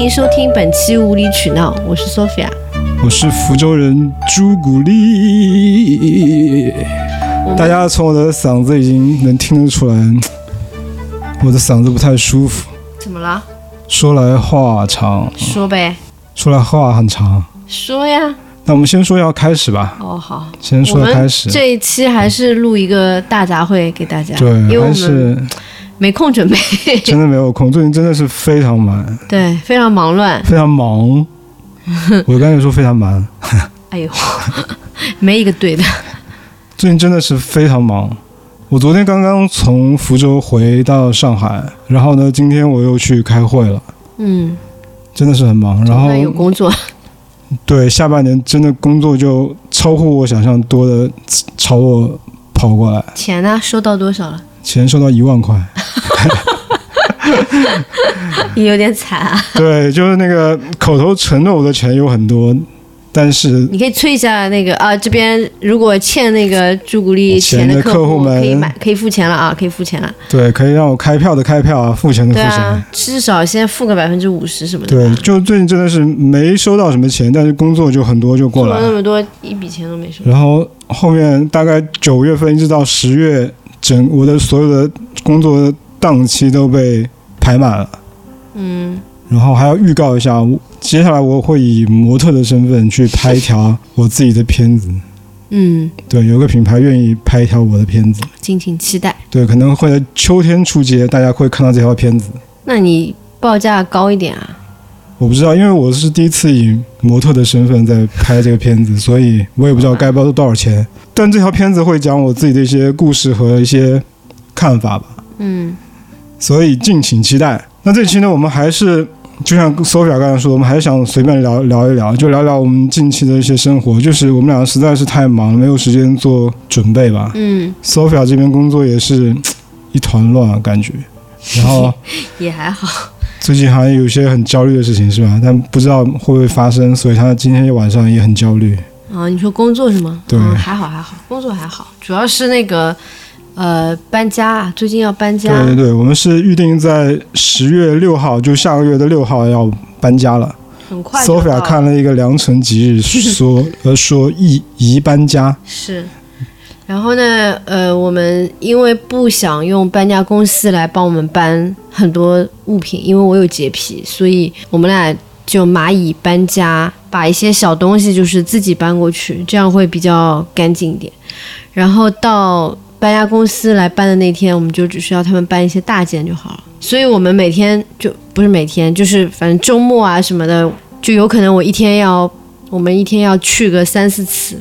迎收听本期无理取闹，我是 Sophia。我是福州人朱古力。大家从我的嗓子已经能听得出来，我的嗓子不太舒服，怎么了？说来话长，说呗，说来话很长。说呀。那我们先说要开始吧，哦，好。先说开始。这一期还是录一个大杂烩给大家，对，因为我们还是没空准备，真的没有空，最近真的是非常忙，对，非常忙乱。非常忙。我刚才说非常忙，哎呦，没一个对的。最近真的是非常忙。我昨天刚刚从福州回到上海，然后呢，今天我又去开会了，嗯，真的是很忙。然后有工作，对下半年真的工作就超乎我想象多的朝我跑过来，钱呢？收到多少了？钱收到一万块。也有点惨啊。对，就是那个口头承诺我的钱有很多，但是你可以催一下那个啊，这边如果欠那个朱古力钱钱的客客户们可以买，可以付钱了啊，可以付钱了。对可以让我开票的开票啊，付钱的付钱。对啊，至少先付个百分之五十什么的。对，就最近真的是没收到什么钱，但是工作就很多就过来了那。么多，一笔钱都没收。然后后面大概九月份一直到十月，整我的所有的工作档期都被排满了。嗯，然后还要预告一下，接下来我会以模特的身份去拍一条我自己的片子。嗯，对，有个品牌愿意拍一条我的片子，敬请期待。对，可能会在秋天出街，大家会看到这条片子。那你报价高一点啊？我不知道，因为我是第一次以模特的身份在拍这个片子，所以我也不知道该包多少钱。但这条片子会讲我自己的一些故事和一些看法吧，嗯，所以敬请期待。那这期呢，我们还是就像 Sophia 刚才说，我们还是想随便聊聊一聊，就聊聊我们近期的一些生活。就是我们两个实在是太忙了，没有时间做准备吧。嗯，Sophia 这边工作也是一团乱，感觉。然后 也还好。最近好像有些很焦虑的事情，是吧？但不知道会不会发生，所以他今天晚上也很焦虑。啊，你说工作是吗？对嗯还好还好，工作还好，主要是那个呃搬家啊，最近要搬家。对对对，我们是预定在十月六号，就下个月的六号要搬家了。很快 Sophia 看了一个良辰吉日，说呃说宜宜搬家。是，然后呢，呃，我们因为不想用搬家公司来帮我们搬很多物品，因为我有洁癖，所以我们俩就蚂蚁搬家，把一些小东西就是自己搬过去，这样会比较干净一点。然后到搬家公司来搬的那天，我们就只需要他们搬一些大件就好了。所以我们每天就不是每天，就是反正周末啊什么的，就有可能我一天要，我们一天要去个三四次，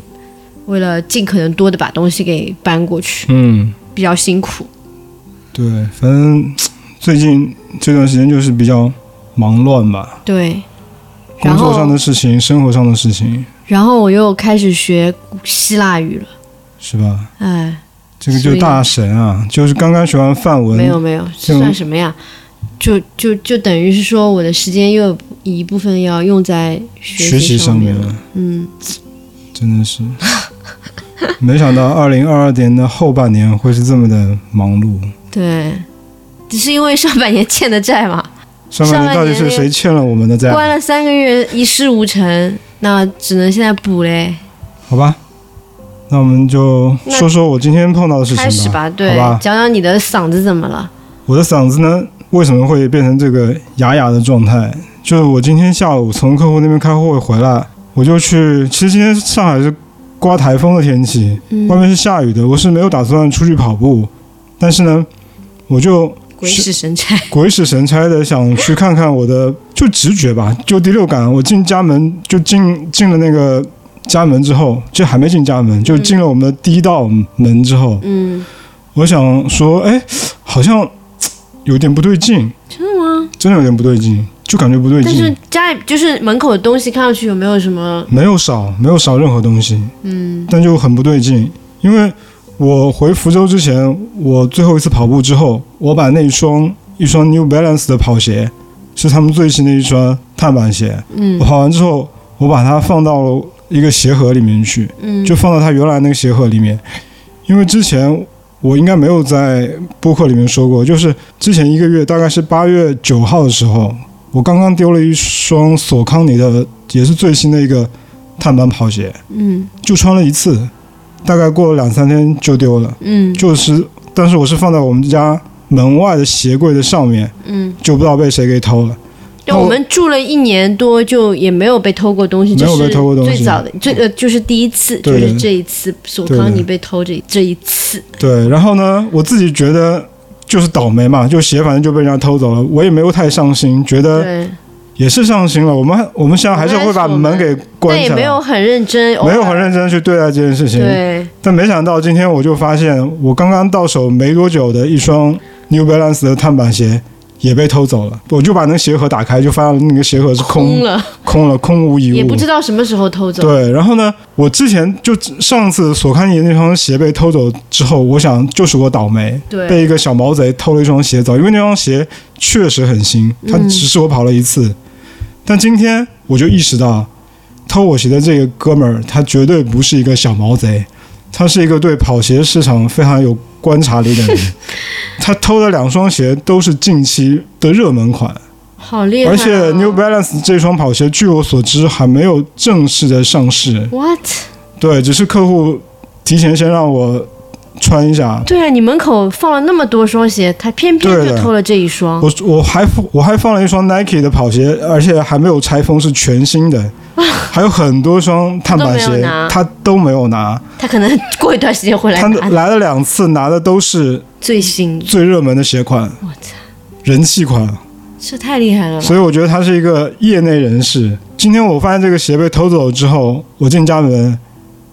为了尽可能多的把东西给搬过去，嗯，比较辛苦。对，反正最近这段时间就是比较忙乱吧，对，工作上的事情，生活上的事情，然后我又开始学希腊语了，是吧？哎，这个就大神啊，就是刚刚学完范文，没有没有，这算什么呀？就就就等于是说，我的时间又有一部分要用在学习上面了，嗯，真的是，没想到二零二二年的后半年会是这么的忙碌。对，只是因为上半年欠的债嘛，上半年到底是谁欠了我们的债？关了三个月一事无成，那只能现在补嘞。好吧，那我们就说说我今天碰到的事情吧。开始吧，对，吧。讲讲你的嗓子怎么了？我的嗓子呢，为什么会变成这个哑哑的状态？就是我今天下午从客户那边开会回来，我就去。其实今天上海是刮台风的天气，嗯外面是下雨的。我是没有打算出去跑步，但是呢，我就鬼使神差，鬼使神差的想去看看我的，就直觉吧，就第六感。我进家门就进进了那个家门之后，就还没进家门，就进了我们的第一道门之后，嗯，我想说，哎，好像有点不对劲，真的吗？真的有点不对劲，就感觉不对劲。但是，家里就是门口的东西看上去有没有什么？没有少，没有少任何东西，嗯。但就很不对劲，因为我回福州之前，我最后一次跑步之后，我把那一双一双 New Balance 的跑鞋，是他们最新的一双碳板鞋，嗯。我跑完之后，我把它放到了一个鞋盒里面去，嗯，就放到它原来那个鞋盒里面，因为之前我应该没有在播客里面说过，就是之前一个月大概是八月九号的时候，我刚刚丢了一双索康尼的，也是最新的一个碳板跑鞋，嗯就穿了一次，大概过了两三天就丢了。嗯就是，但是我是放在我们家门外的鞋柜的上面，嗯。就不知道被谁给偷了。对，我们住了一年多，就也没有被偷过东西，没有被偷过东西最早的，这个就是第一次，就是这一次索康尼被偷这这一次。对，然后呢，我自己觉得就是倒霉嘛，就鞋反正就被人家偷走了，我也没有太上心，觉得，也是上心了。我们我们现在还是会把门给关起来，但也没有很认真，没有很认真去对待这件事情。对，但没想到今天我就发现，我刚刚到手没多久的一双 New Balance 的碳板鞋也被偷走了。我就把那个鞋盒打开，就发现那个鞋盒是空空了，空了，空无一物。也不知道什么时候偷走。对，然后呢，我之前就上次索康尼那双鞋被偷走之后，我想就是我倒霉，对被一个小毛贼偷了一双鞋走，因为那双鞋确实很新，它嗯只是我跑了一次。但今天我就意识到，偷我鞋的这个哥们儿，他绝对不是一个小毛贼，他是一个对跑鞋市场非常有观察力的人。他偷的两双鞋都是近期的热门款，好厉害、哦！而且 New Balance 这双跑鞋，据我所知还没有正式的上市。what？对，只是客户提前先让我穿一下。对啊，你门口放了那么多双鞋，他偏偏就偷了这一双。我我还我还放了一双 Nike 的跑鞋，而且还没有拆封，是全新的，还有很多双碳板鞋他都没有拿。他可能过一段时间会来他来了两次，拿的都是最新。最热门的鞋款，我操，人气款，这太厉害了！所以我觉得他是一个业内人士。今天我发现这个鞋被偷走之后，我进家门，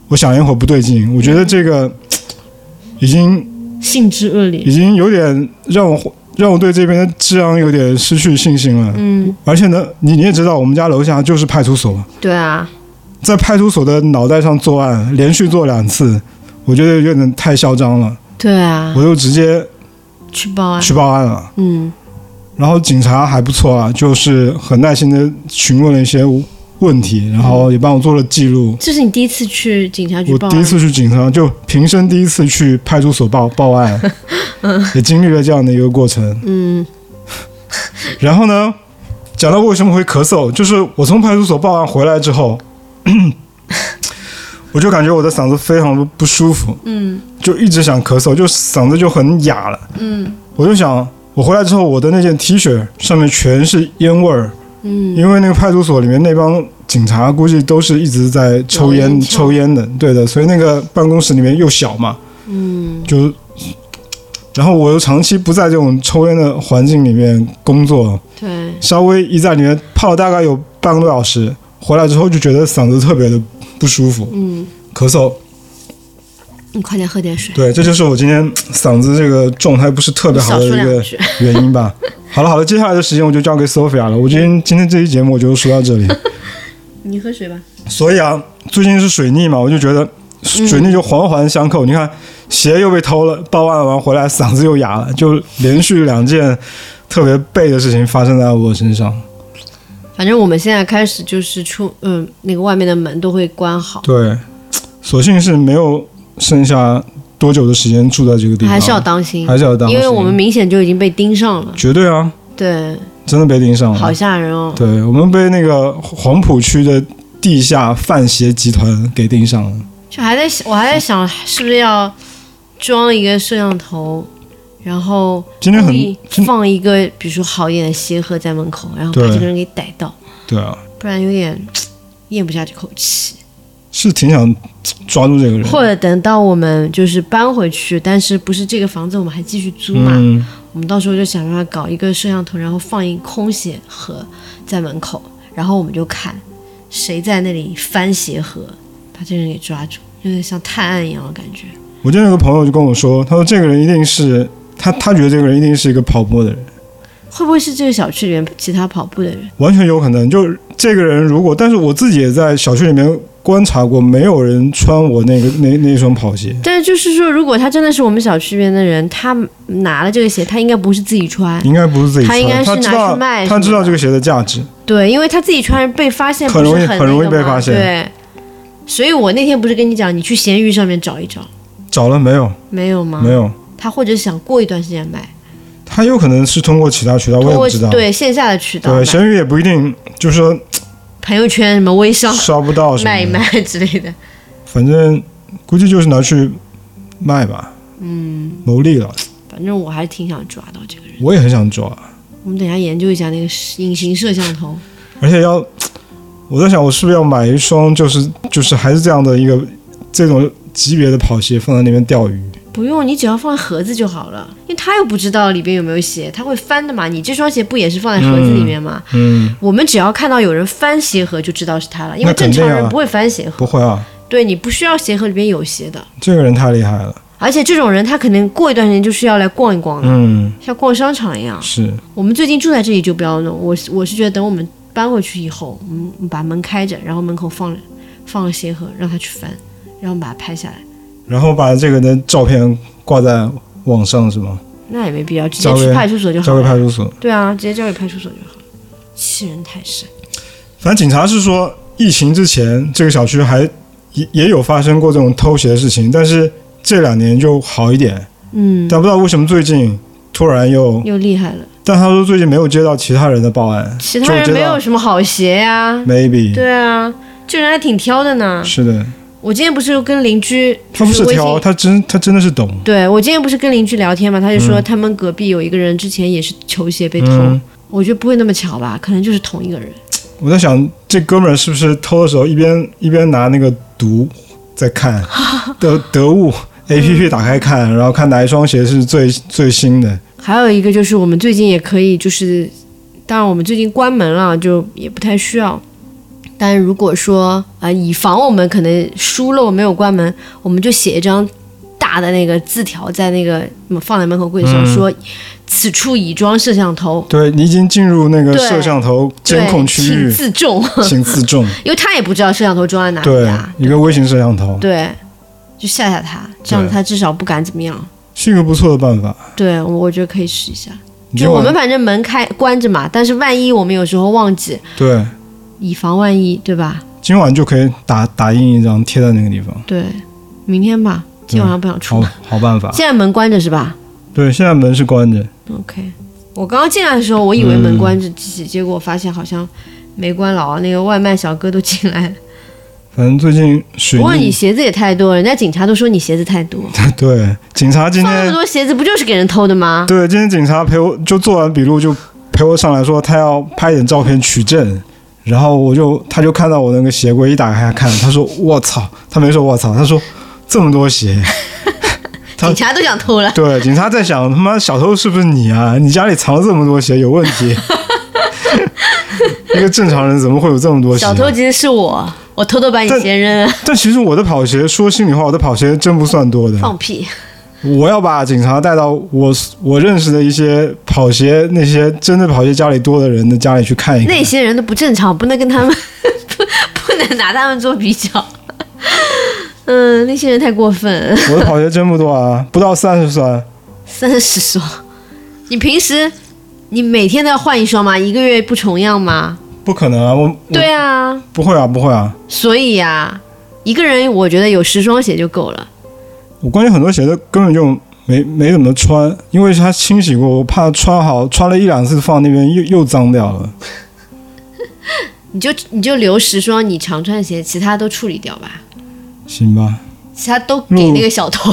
我想了一会儿不对劲，我觉得这个已经性质恶劣已。经有点让我让我对这边的治安有点失去信心了。嗯，而且呢，你你也知道，我们家楼下就是派出所，对啊，在派出所的脑袋上作案，连续做两次，我觉得有点太嚣张了，对啊我，就直接去报案。去报案了。嗯，然后警察还不错啊，就是很耐心的询问了一些问题，然后也帮我做了记录。这是你第一次去警察局？我第一次去警察，就平生第一次去派出所报报案，也经历了这样的一个过程。嗯，然后呢，讲到为什么会咳嗽，就是我从派出所报案回来之后，我就感觉我的嗓子非常的不舒服，嗯就一直想咳嗽，就嗓子就很哑了。嗯我就想，我回来之后，我的那件 T 恤上面全是烟味儿，嗯，因为那个派出所里面那帮警察估计都是一直在抽烟抽烟的，对的，所以那个办公室里面又小嘛，嗯。就，然后我又长期不在这种抽烟的环境里面工作，对，稍微一在里面泡了大概有半个多小时，回来之后就觉得嗓子特别的不舒服，嗯，咳嗽。你快点喝点水。对，这就是我今天嗓子这个状态不是特别好的一个。原因吧。好了好了，接下来的时间我就交给 Sophia 了。我今天今天这期节目我就说到这里。你喝水吧。所以啊，最近是水逆嘛，我就觉得水逆就环环相扣。你看，鞋又被偷了，报案完回来嗓子又哑了，就连续两件特别背的事情发生在我身上。反正我们现在开始就是出，嗯，那个外面的门都会关好，对，所幸是没有剩下多久的时间住在这个地方，还是要当心，还是要当心，因为我们明显就已经被盯上了。绝对啊，对，真的被盯上了。好吓人哦。对我们被那个黄浦区的地下贩鞋集团给盯上了。就还在想，我还在想，是不是要装一个摄像头，然后今天很放一个，比如说好一点的鞋盒在门口，然后把这个人给逮到，对啊，不然有点咽不下这口气。是挺想抓住这个人。或者等到我们就是搬回去，但是不是这个房子我们还继续租嘛？嗯，我们到时候就想办法搞一个摄像头，然后放一空鞋盒在门口，然后我们就看谁在那里翻鞋盒，把这个人给抓住，有点像探案一样的感觉。我今天有个朋友就跟我说，他说这个人一定是他，他觉得这个人一定是一个跑步的人，会不会是这个小区里面其他跑步的人？完全有可能。就是这个人如果，但是我自己也在小区里面观察过，没有人穿我那个那那双跑鞋。但是就是说，如果他真的是我们小区里面的人，他拿了这个鞋，他应该不是自己穿，应该不是自己穿，他应该是拿去卖他知道这个鞋的价值。对，因为他自己穿被发现很容易很很容易被发现对，所以我那天不是跟你讲，你去闲鱼上面找一找，找了没有？没有吗？没有。他或者想过一段时间买，他有可能是通过其他渠道，我也不知道。对线下的渠道对，买，闲鱼也不一定，就是说朋友圈什么微商 刷不到什卖一，卖 之类的。反正估计就是拿去卖吧，嗯，牟利了。反正我还是挺想抓到这个人。我也很想抓，我们等一下研究一下那个隐形摄像头。而且要，我在想我是不是要买一双，就是就是还是这样的一个这种级别的跑鞋放在那边钓鱼。不用，你只要放在盒子就好了，因为他又不知道里边有没有鞋，他会翻的嘛。你这双鞋不也是放在盒子里面吗？嗯，我们只要看到有人翻鞋盒就知道是他了，因为正常人不会翻鞋盒。不会啊，对你不需要鞋盒里边有鞋的，这个人太厉害了。而且这种人他可能过一段时间就是要来逛一逛的，嗯，像逛商场一样。是，我们最近住在这里就不要弄，我是我是觉得等我们搬回去以后，我们把门开着，然后门口放放个鞋盒，让他去翻，然后把它拍下来。然后把这个的照片挂在网上是吗？那也没必要，直接去派出所就好交给派。出所。对啊，直接交给派出所就好了。欺人太甚。反正警察是说，疫情之前这个小区还也也有发生过这种偷鞋的事情，但是这两年就好一点。嗯，但不知道为什么最近突然又，又厉害了。但他说最近没有接到其他人的报案，其他人没有什么好鞋呀、maybe 对啊，这人还挺挑的呢。是的，我今天不是跟邻居，他不是挑，他真他真的是懂。对我今天不是跟邻居聊天嘛，他就说他们隔壁有一个人之前也是球鞋被偷，嗯我觉得不会那么巧吧，可能就是同一个人。我在想，这哥们儿是不是偷的时候一边一边拿那个毒在看得得物 A P P 打开看，然后看哪一双鞋是最最新的。还有一个就是我们最近也可以，就是当然我们最近关门了，就也不太需要。但如果说啊、呃以防我们可能疏漏没有关门，我们就写一张大的那个字条在那个嗯放在门口柜子上，嗯说此处已装摄像头，对你已经进入那个摄像头监控区域请，自重，请自重。因为他也不知道摄像头装在哪里对啊，，一个微型摄像头对，就吓吓他，这样子他至少不敢怎么样。是一个不错的办法。对，我我觉得可以试一下。就我们反正门开关着嘛，但是万一我们有时候忘记，对以防万一，对吧？今晚就可以打打印一张贴在那个地方，对，明天吧，今晚上不想出好门。好办法。现在门关着是吧对，现在门是关着，？OK，我刚刚进来的时候，我以为门关着，结结果发现好像没关牢，那个外卖小哥都进来了。反正最近水不过你，鞋子也太多了，人家警察都说你鞋子太多，对警察今天放那么多鞋子不就是给人偷的吗？对今天警察陪我就做完笔录就陪我上来说他要拍点照片取证，然后我就他就看到我那个鞋柜一打开看，他说我操，他没说我操，他说这么多鞋。警察都想偷了。对，警察在想，他妈小偷是不是你啊？你家里藏了这么多鞋，有问题。一个正常人怎么会有这么多鞋？小偷其实是我，我偷偷把你鞋扔了，但其实我的跑鞋，说心里话，我的跑鞋真不算多的。放屁！我要把警察带到我我认识的一些跑鞋，那些真的跑鞋家里多的人的家里去看一看。那些人都不正常，不能跟他们 不不能拿他们做比较。嗯，那些人太过分，我的跑鞋真不多啊，不到三十双。三十双。你平时你每天都要换一双吗？一个月不重样吗？不可能啊，我我对啊，不会啊，不会啊。所以呀、一个人我觉得有十双鞋就够了。我关键很多鞋子根本就没没怎么穿，因为它清洗过，我怕穿好穿了一两次放那边又又脏掉了。你就你就留十双你常穿的鞋，其他都处理掉吧，行吧，其他都给那个小偷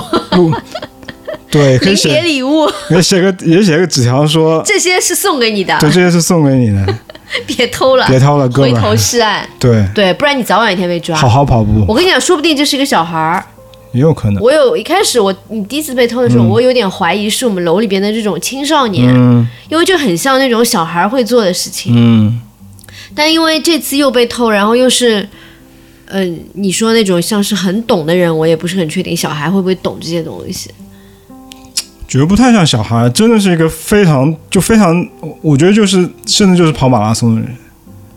对，可以临别写，礼物，也写个也写个纸条说，这些是送给你的，对，这些是送给你的，别偷了，别偷了，哥回头。是岸。对，对，不然你早晚一天被抓。好好跑步我跟你讲，说不定就是一个小孩儿。也有可能。我有一开始我你第一次被偷的时候，我有点怀疑是我们楼里边的这种青少年，嗯因为就很像那种小孩会做的事情。嗯，但因为这次又被偷，然后又是，嗯、你说那种像是很懂的人，我也不是很确定小孩会不会懂这些东西。觉得不太像小孩，真的是一个非常就非常，我觉得就是甚至就是跑马拉松的人，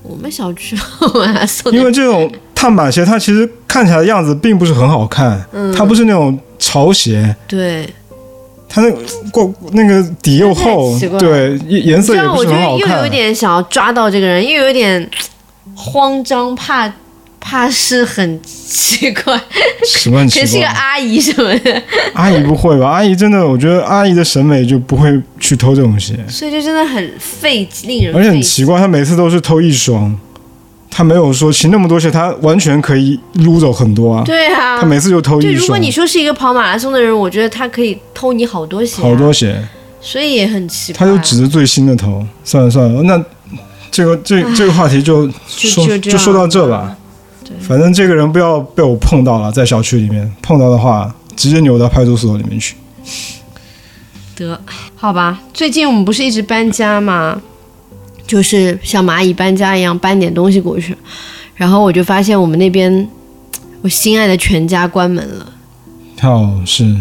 我们小区马拉松因为这种碳板鞋它其实看起来的样子并不是很好看，嗯它不是那种潮鞋，对，它那个过那个底又厚对，颜颜色也不是很好看得又有。点想要抓到这个人，又有点慌张，怕怕是很奇怪，什么很奇可能是一个？阿姨什么的，阿姨不会吧？阿姨真的，我觉得阿姨的审美就不会去偷这种鞋，所以就真的很费，令人而且。很奇怪，她每次都是偷一双，她没有说骑那么多鞋，他完全可以撸走很多啊。对啊他，每次就偷对，一双如果你，说是一个跑马拉松的人，我觉得他可以偷你好多鞋、啊，好多，鞋，所以也很奇怪。他就指着最新的偷。算了算了，那这个这这个话题就说就说到这吧。反正这个人不要被我碰到了，在小区里面碰到的话，直接扭到派出所里面去。得，好吧。最近我们不是一直搬家吗？就是像蚂蚁搬家一样搬点东西过去，然后我就发现我们那边，我心爱的全家关门了，哦，是。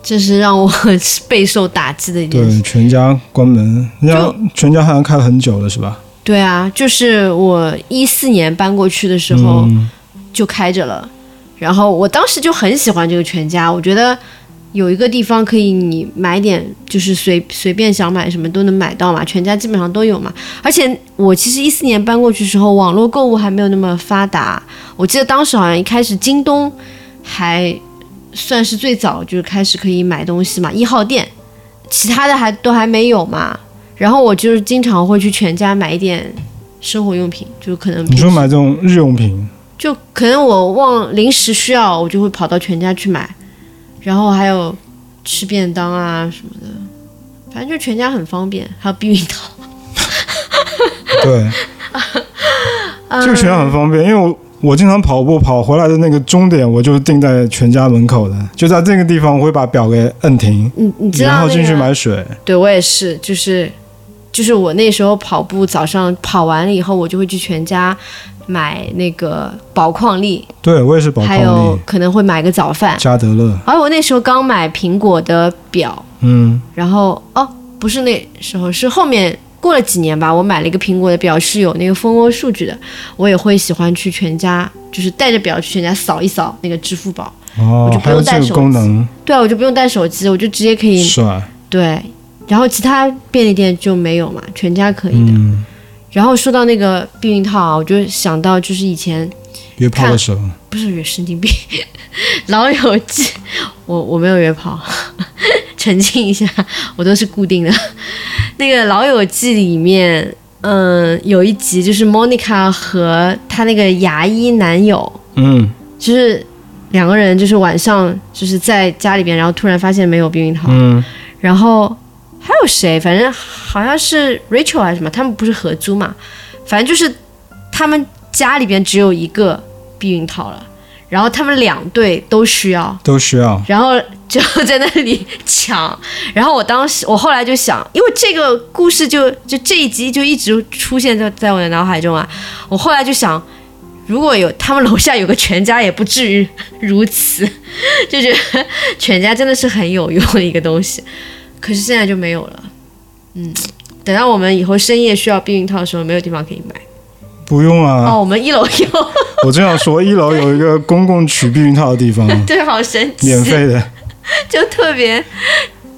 这是让我 备受打击的一件事。对全家关门，人家全家好像开了很久了，是吧？对啊，就是我一四年搬过去的时候嗯，就开着了，然后我当时就很喜欢这个全家，我觉得有一个地方可以你买点，就是随随便想买什么都能买到嘛，全家基本上都有嘛。而且我其实一四年搬过去的时候，网络购物还没有那么发达，我记得当时好像一开始京东还算是最早就是开始可以买东西嘛，一号店，其他的还都还没有嘛。然后我就是经常会去全家买一点生活用品，就可能你说买这种日用品，就可能我忘临时需要，我就会跑到全家去买，然后还有吃便当啊什么的，反正就全家很方便，还有避孕套。对，这个全家很方便，因为我我经常跑步跑回来的那个终点，我就是定在全家门口的，就在这个地方，我会把表给摁停，你你知道、那个、然后进去买水。对我也是，就是就是我那时候跑步，早上跑完了以后，我就会去全家买那个宝矿力，对我也是宝矿力还有、可能会买个早饭。加德乐，而我那时候刚买苹果的表，嗯，然后哦，不是那时候，是后面过了几年吧，我买了一个苹果的表，是有那个蜂窝数据的，我也会喜欢去全家，就是带着表去全家扫一扫那个支付宝。哦我就，不用带手机功能，对啊，我就不用带手机，我就直接可以帅，对。然后其他便利店就没有嘛，全家可以的。嗯，然后说到那个避孕套啊，我就想到就是以前约炮的时候，不是约神经病，《老友记》，我我没有约炮，澄清一下，我都是固定的。那个《老友记》里面，嗯，有一集就是 Monica 和她那个牙医男友，嗯，就是两个人就是晚上就是在家里边，然后突然发现没有避孕套，嗯，然后还有谁？反正好像是 Rachel 还是什么，他们不是合租嘛？反正就是他们家里边只有一个避孕套了，然后他们两对都需要，都需要，然后就在那里抢。然后我当时，我后来就想，因为这个故事就就这一集就一直出现在在我的脑海中啊。我后来就想，如果有他们楼下有个全家，也不至于如此，就觉得全家真的是很有用的一个东西。可是现在就没有了，嗯。等到我们以后深夜需要避孕套的时候，没有地方可以买。不用啊。哦，我们一楼有，我正想说，一楼有一个公共取避孕套的地方，对，好神奇。免费的。就特别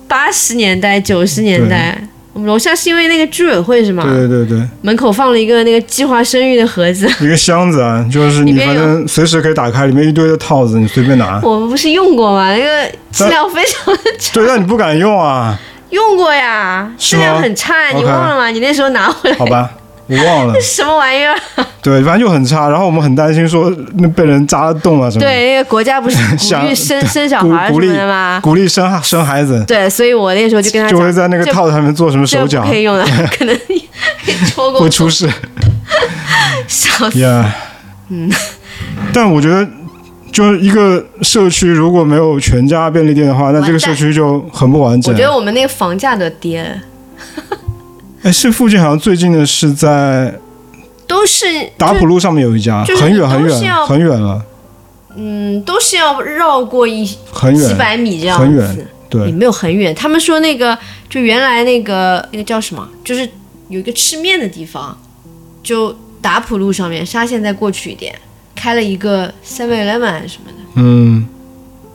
八十年代、九十年代。我们楼下是因为那个居委会是吗？对对对门口放了一个那个计划生育的盒子，一个箱子啊，就是你反正随时可以打开，里面一堆的套子，你随便拿。我们不是用过吗？那个质量非常的差，对，但你不敢用啊，用过呀，质量很差，你忘了吗？你那时候拿回来好吧，我忘了。什么玩意儿？对，反正就很差。然后我们很担心说那被人扎了洞啊什么的。对，那个国家不是 鼓想励生生小孩什的吗？鼓励生生孩子，对，所以我那时候就跟他讲，就会在那个套子上面做什么手脚可，以用的，可能戳过会出事 笑死。呀。嗯，但我觉得。就是一个社区如果没有全家便利店的话，那这个社区就很不完整我觉。得我们那个房价都跌了，哎，是附近好像最近的是在都是打普路上面有一家，就很远很远很远了，嗯，都是要绕过一很远几百米这样子，很远。也，没有很远。他们说那个就原来那个那个叫什么，就是有一个吃面的地方，就打普路上面，沙县再过去一点，开了一个 Seven Eleven 什么的，嗯，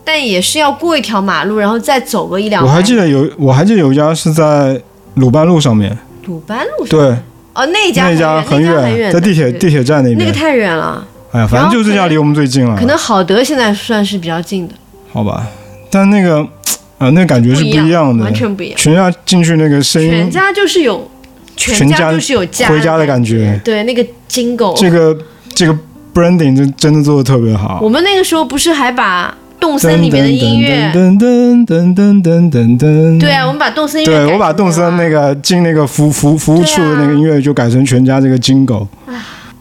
但也是要过一条马路，然后再走个一两。我还记得有，我还记得有一家是在鲁班路上面，鲁班路上。对，哦，那家那家很远，很远，在地铁地铁站那边那个太远了。哎呀，反正就这家离我们最近了，可能好德现在算是比较近的，好吧。但那个啊，那感觉是不一样的，完全不一样。全家进去那个声音，全家就是有，全家就是有家回家的感觉。对，那个金狗，这个这个 branding 真真的做的特别好。我们那个时候不是还把动森里面的音乐，噔噔噔噔噔噔噔，对啊，我们把动森音乐，对我把动森那个进那个服服服务处的那个音乐就改成全家这个金狗。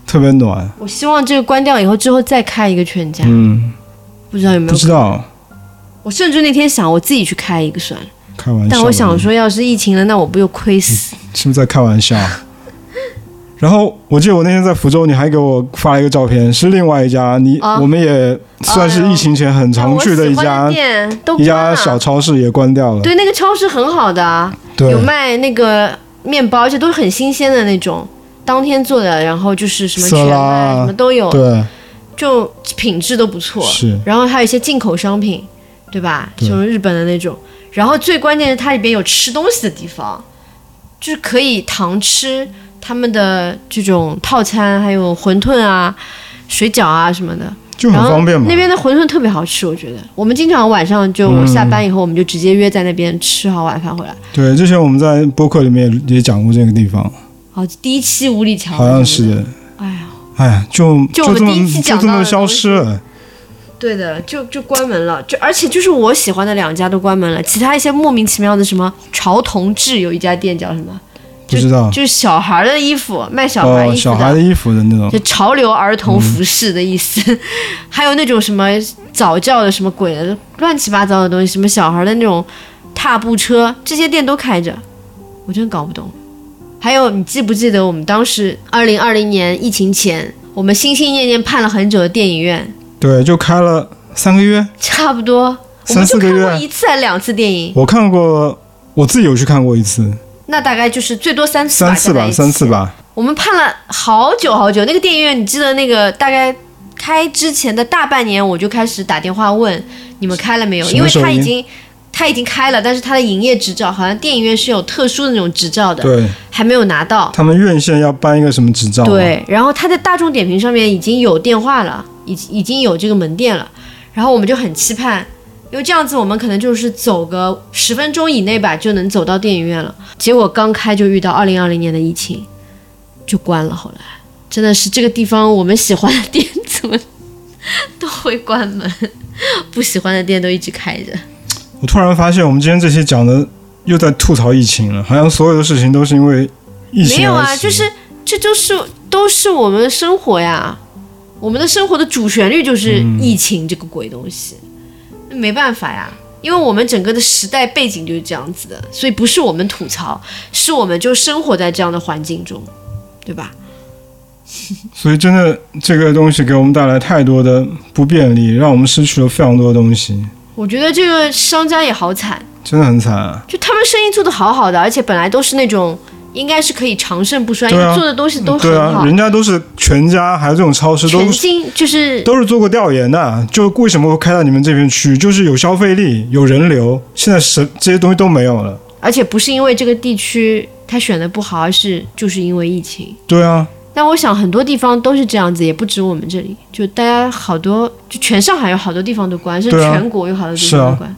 特别暖。我希望这个关掉以后，之后再开一个全家。嗯，不知道有没有？不知道。我甚至那天想，我自己去开一个算了。开玩笑。但我想说，要是疫情了，那我不又亏死？是不是在开玩笑？然后我记得我那天在福州，你还给我发了一个照片，是另外一家，你我们也算是疫情前很常去的一家店，都一家小超市也关掉了。对，那个超市很好的，有卖那个面包，而且都是很新鲜的那种。当天做的，然后就是什么全麦什么都有，对，就品质都不错。是，然后还有一些进口商品，对吧？就是日本的那种。然后最关键是它里边有吃东西的地方，就是可以堂吃他们的这种套餐，还有馄饨啊、水饺啊什么的，就很方便嘛。那边的馄饨特别好吃，我觉得。我们经常晚上就我下班以后，我们就直接约在那边吃好晚饭回来。对，之前我们在播客里面也讲过这个地方。哦，第一期五里桥好像是的。哎呀，哎呀，就就这么就这么消失了。对的，就就关门了。就而且就是我喜欢的两家都关门了，其他一些莫名其妙的什么潮同志有一家店叫什么？不知道。就是小孩的衣服，卖小孩衣服的。小孩的衣服的那种。就潮流儿童服饰的意思。还有那种什么早教的什么鬼的乱七八糟的东西，什么小孩的那种踏步车，这些店都开着，我真搞不懂。还有，你记不记得我们当时二零二零年疫情前，我们心心念念盼了很久的电影院？对，就开了三个月，差不多。三四个月。看过一次还是两次电影？我看过，我自己有去看过一次。那大概就是最多三次。三次吧，三次吧。我们盼了好久好久，那个电影院，你记得那个大概开之前的大半年，我就开始打电话问你们开了没有，因为他已经。他已经开了，但是他的营业执照好像电影院是有特殊的那种执照的，对，还没有拿到。他们院线要办一个什么执照？对，然后他在大众点评上面已经有电话了，已已经有这个门店了，然后我们就很期盼，因为这样子我们可能就是走个十分钟以内吧就能走到电影院了。结果刚开就遇到二零二零年的疫情，就关了。后来真的是这个地方，我们喜欢的店怎么都会关门，不喜欢的店都一直开着。我突然发现，我们今天这期讲的又在吐槽疫情了，好像所有的事情都是因为疫情。没有啊，就是这就是都是我们的生活呀，我们的生活的主旋律就是疫情这个鬼东西，没办法呀，因为我们整个的时代背景就是这样子的，所以不是我们吐槽，是我们就生活在这样的环境中，对吧？所以真的这个东西给我们带来太多的不便利，让我们失去了非常多的东西。我觉得这个商家也好惨，真的很惨啊！就他们生意做得好好的，而且本来都是那种应该是可以长盛不衰，因为做的东西都很好。人家都是全家，还有这种超市，全新就是都是做过调研的。就为什么会开到你们这边去？就是有消费力，有人流。现在是这些东西都没有了，而且不是因为这个地区他选的不好，而是就是因为疫情。对啊。但我想很多地方都是这样子，也不止我们这里，就大家好多，就全上海有好多地方都关，是全国有好多地方都关。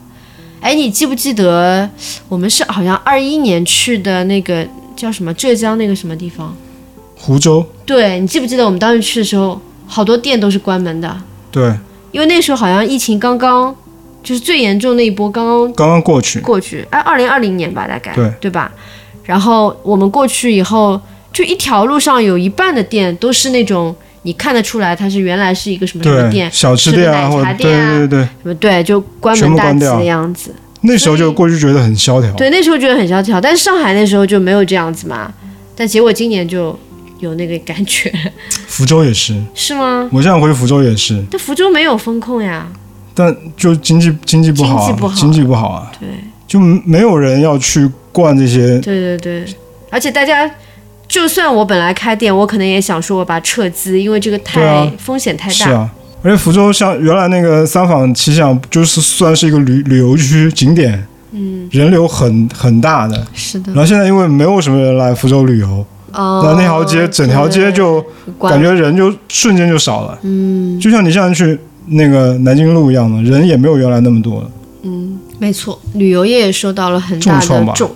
哎，你记不记得我们是好像二一年去的那个叫什么浙江那个什么地方？湖州。对，你记不记得我们当时去的时候，好多店都是关门的。对。因为那时候好像疫情刚刚，就是最严重那一波刚刚刚刚过去。过去，哎，二零二零年吧，大概。对。对吧？然后我们过去以后。就一条路上有一半的店都是那种你看得出来它是原来是一个什么什么店，小吃店啊，或者对对对，什么对，就关门大吉的样子。那时候就过去觉得很萧条，对，那时候觉得很萧条。但是上海那时候就没有这样子嘛，但结果今年就有那个感觉。福州也是，是吗？我现在回福州也是，但福州没有风控呀。但就经济经济不好，经济不好，经济不好啊。对，就没有人要去逛这些。对对对，而且大家。就算我本来开店，我可能也想说我把撤资，因为这个太风险太大。是啊，而且福州像原来那个三坊七巷，就是算是一个旅旅游区景点，嗯，人流很很大的。是的。然后现在因为没有什么人来福州旅游，哦，那那条街整条街就感觉人就瞬间就少了，嗯，就像你现在去那个南京路一样的，人也没有原来那么多了。嗯没错，旅游业也受到了很大的重，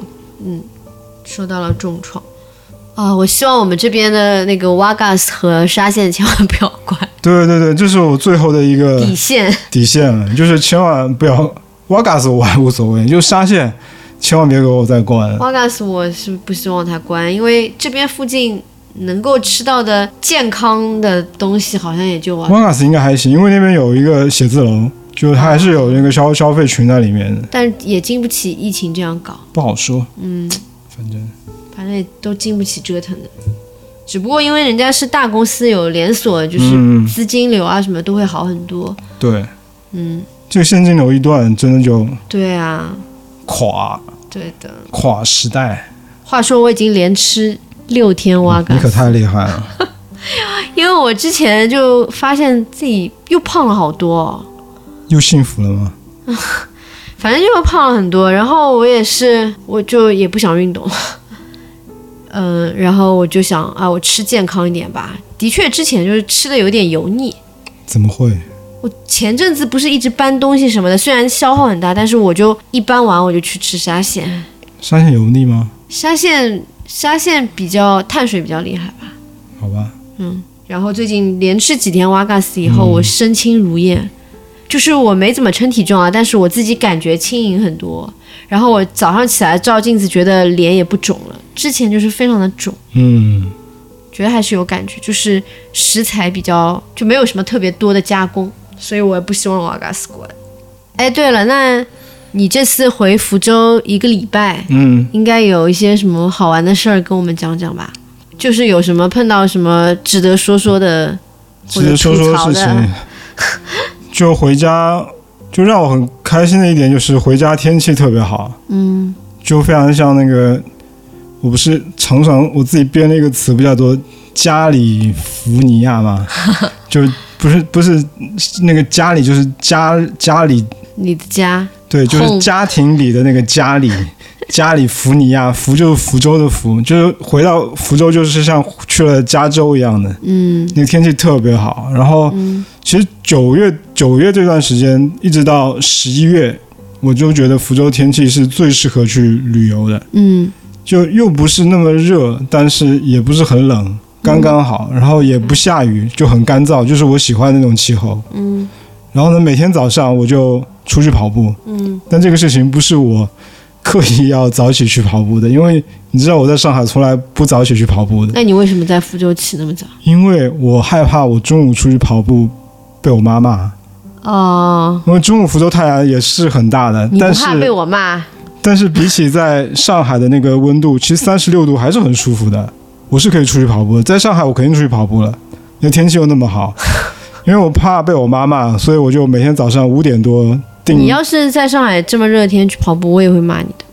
嗯，受到了重创。啊，我希望我们这边的那个瓦 gas 和沙县千万不要关对对 对，这是我最后的一个底线。底线了，就是千万不要瓦嘎斯我还无所谓，就沙县千万别给我再关。瓦 gas 我是不希望它关，因为这边附近能够吃到的健康的东西好像也就瓦，瓦嘎斯应该还行，因为那边有一个写字楼，就是它还是有那个消消费群在里面的，但也经不起疫情这样搞，不好说。嗯，反正反正也都经不起折腾的。只不过因为人家是大公司，有连锁，就是嗯资金流啊什么都会好很多。对，嗯，这个现金流一断，真的就对啊，垮对的。垮时代。话说我已经连吃六天蛙嘎你，可太厉害了，因为我之前就发现自己又胖了好多哦、又幸福了吗？反正就胖了很多。然后我也是，我就也不想运动，嗯，然后我就想啊，我吃健康一点吧。的确，之前就是吃的有点油腻。怎么会？我前阵子不是一直搬东西什么的，虽然消耗很大，但是我就一搬完我就去吃沙县。沙县油腻吗？沙县沙县比较碳水比较厉害吧。好吧，嗯然后最近连吃几天瓦嘎斯以后，我身轻如燕，就是我没怎么称体重啊，但是我自己感觉轻盈很多。然后我早上起来照镜子，觉得脸也不肿了，之前就是非常的肿，嗯，觉得还是有感觉，就是食材比较就没有什么特别多的加工，所以我也不希望瓦嘎斯关。哎，对了，那你这次回福州一个礼拜，嗯，应该有一些什么好玩的事儿跟我们讲讲吧？就是有什么碰到什么值得说说的，值得说说吐槽说事情的。就回家，就让我很开心的一点就是回家天气特别好，嗯，就非常像那个，我不是常常我自己编了一个词，不叫做加里福尼亚吗？就不是不是那个家里，就是家家里，你的家，对，就是家庭里的那个家里。加里福尼亚，福就是福州的福，就是回到福州就是像去了加州一样的，嗯那个天气特别好。然后嗯其实九月九月这段时间一直到十一月，我就觉得福州天气是最适合去旅游的，嗯。就又不是那么热，但是也不是很冷，刚刚好，然后也不下雨，就很干燥，就是我喜欢的那种气候。嗯。然后呢，每天早上我就出去跑步，嗯。但这个事情不是我刻意要早起去跑步的，因为你知道我在上海从来不早起去跑步的，那你为什么在福州起那么早？因为我害怕我中午出去跑步被我妈骂。哦，因为中午福州太阳也是很大的，但怕被是我骂？但是比起在上海的那个温度，其实三十六度还是很舒服的。我是可以出去跑步的，在上海我肯定出去跑步了，因为天气又那么好。因为我怕被我妈骂，所以我就每天早上五点多定你要是在上海这么热天去跑步，我也会骂你的。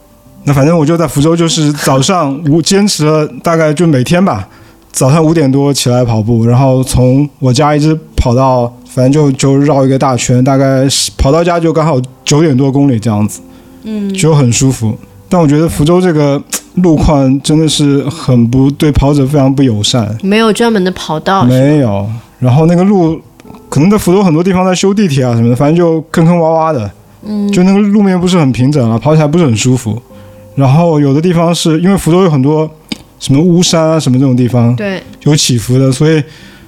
那反正我就在福州，就是早上我坚持了大概就每天吧，早上五点多起来跑步，然后从我家一直跑到，反正就就绕一个大圈，大概是跑到家就刚好九点多公里这样子，嗯就很舒服。但我觉得福州这个路况真的是很不对跑者非常不友善，没有专门的跑道。没有。然后那个路，可能在福州很多地方在修地铁啊什么的，反正就坑坑洼洼的，嗯就那个路面不是很平整了，跑起来不是很舒服。然后有的地方是因为福州有很多什么巫山啊什么这种地方对，有起伏的，所以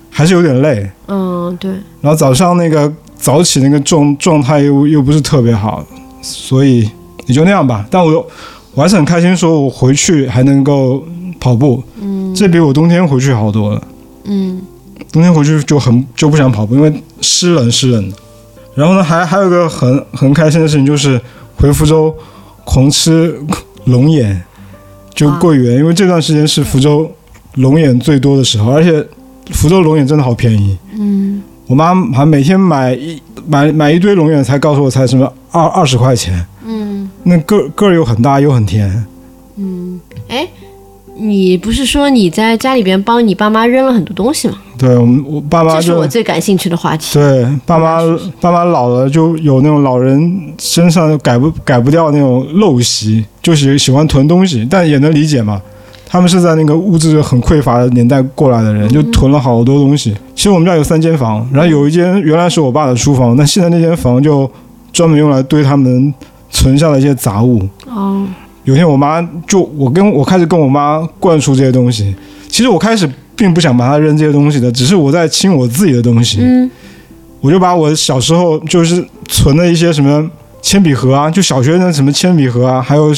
还是有点累。嗯对，然后早上那个早起那个状状态又又不是特别好，所以也就那样吧。但我我还是很开心，说我回去还能够跑步，嗯这比我冬天回去好多了。嗯冬天回去就很就不想跑步，因为湿冷湿冷的。然后呢，还还有一个很很开心的事情，就是回福州狂吃龙眼，就桂圆，因为这段时间是福州龙眼最多的时候，而且福州龙眼真的好便宜。嗯我妈好像每天买一买买一堆龙眼，才告诉我才什么二二十块钱，嗯那个个儿又很大又很甜。嗯，哎，你不是说你在家里边帮你爸妈扔了很多东西吗？对我们我爸妈这是我最感兴趣的话题。对，爸妈爸妈老了就有那种老人身上改不改不掉那种陋习，就喜喜欢囤东西，但也能理解嘛。他们是在那个物质很匮乏的年代过来的人，就囤了好多东西。其实我们家有三间房，然后有一间原来是我爸的书房，那现在那间房就专门用来堆他们存下的一些杂物。哦，有天我妈就我跟我开始跟我妈灌输这些东西，其实我开始并不想把它扔这些东西的，只是我在清我自己的东西。嗯，我就把我小时候就是存的一些什么铅笔盒啊，就小学的什么铅笔盒啊，还有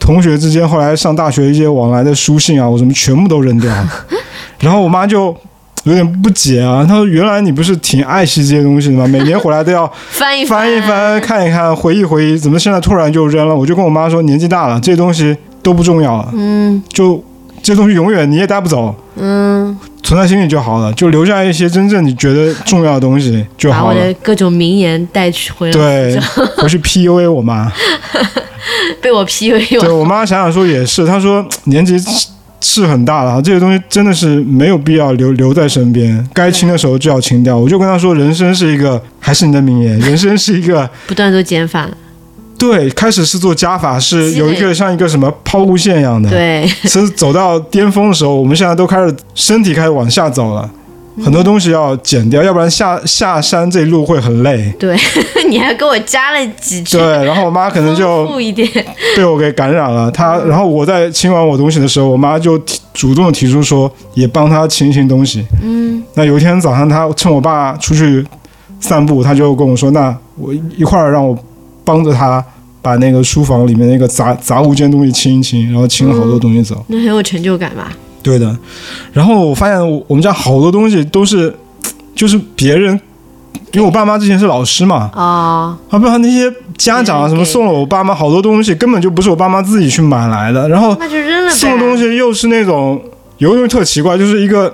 同学之间后来上大学一些往来的书信啊，我怎么全部都扔掉了。然后我妈就有点不解啊，她说：“原来你不是挺爱惜这些东西的吗？每年回来都要翻一翻一翻、看一看、回忆回忆，怎么现在突然就扔了？”我就跟我妈说：“年纪大了，这些东西都不重要了，嗯就这些东西永远你也带不走。”嗯，存在心里就好了，就留下一些真正你觉得重要的东西就好了把我的。各种名言带去回来，对，回去 PUA 我妈。被我 PUA 完。对我妈想想说也是，她说 年纪是是很大了，这些东西真的是没有必要留留在身边，该清的时候就要清掉。我就跟她说，人生是一个，还是你的名言，人生是一个。不断做减法，对，开始是做加法，是有一个像一个什么抛物线一样的。，对，其实走到巅峰的时候，我们现在都开始身体开始往下走了，很多东西要剪掉，要不然下下山这一路会很累。对，你还给我加了几句，对，然后我妈可能就一点，被我给感染了。她，然后我在清完我东西的时候，我妈就主动的提出说，也帮她清一清东西。嗯，那有一天早上，她趁我爸出去散步，她就跟我说，那我一块儿让我帮着她把那个书房里面那个杂杂物间东西清一清，然后清了好多东西走。那很有成就感吧？对的，然后我发现我我们家好多东西都是，就是别人，因为我爸妈之前是老师嘛，啊，啊，不然那些家长啊什么送了我爸妈好多东西，根本就不是我爸妈自己去买来的，然后。送的东西又是那种有一种特奇怪，就是一个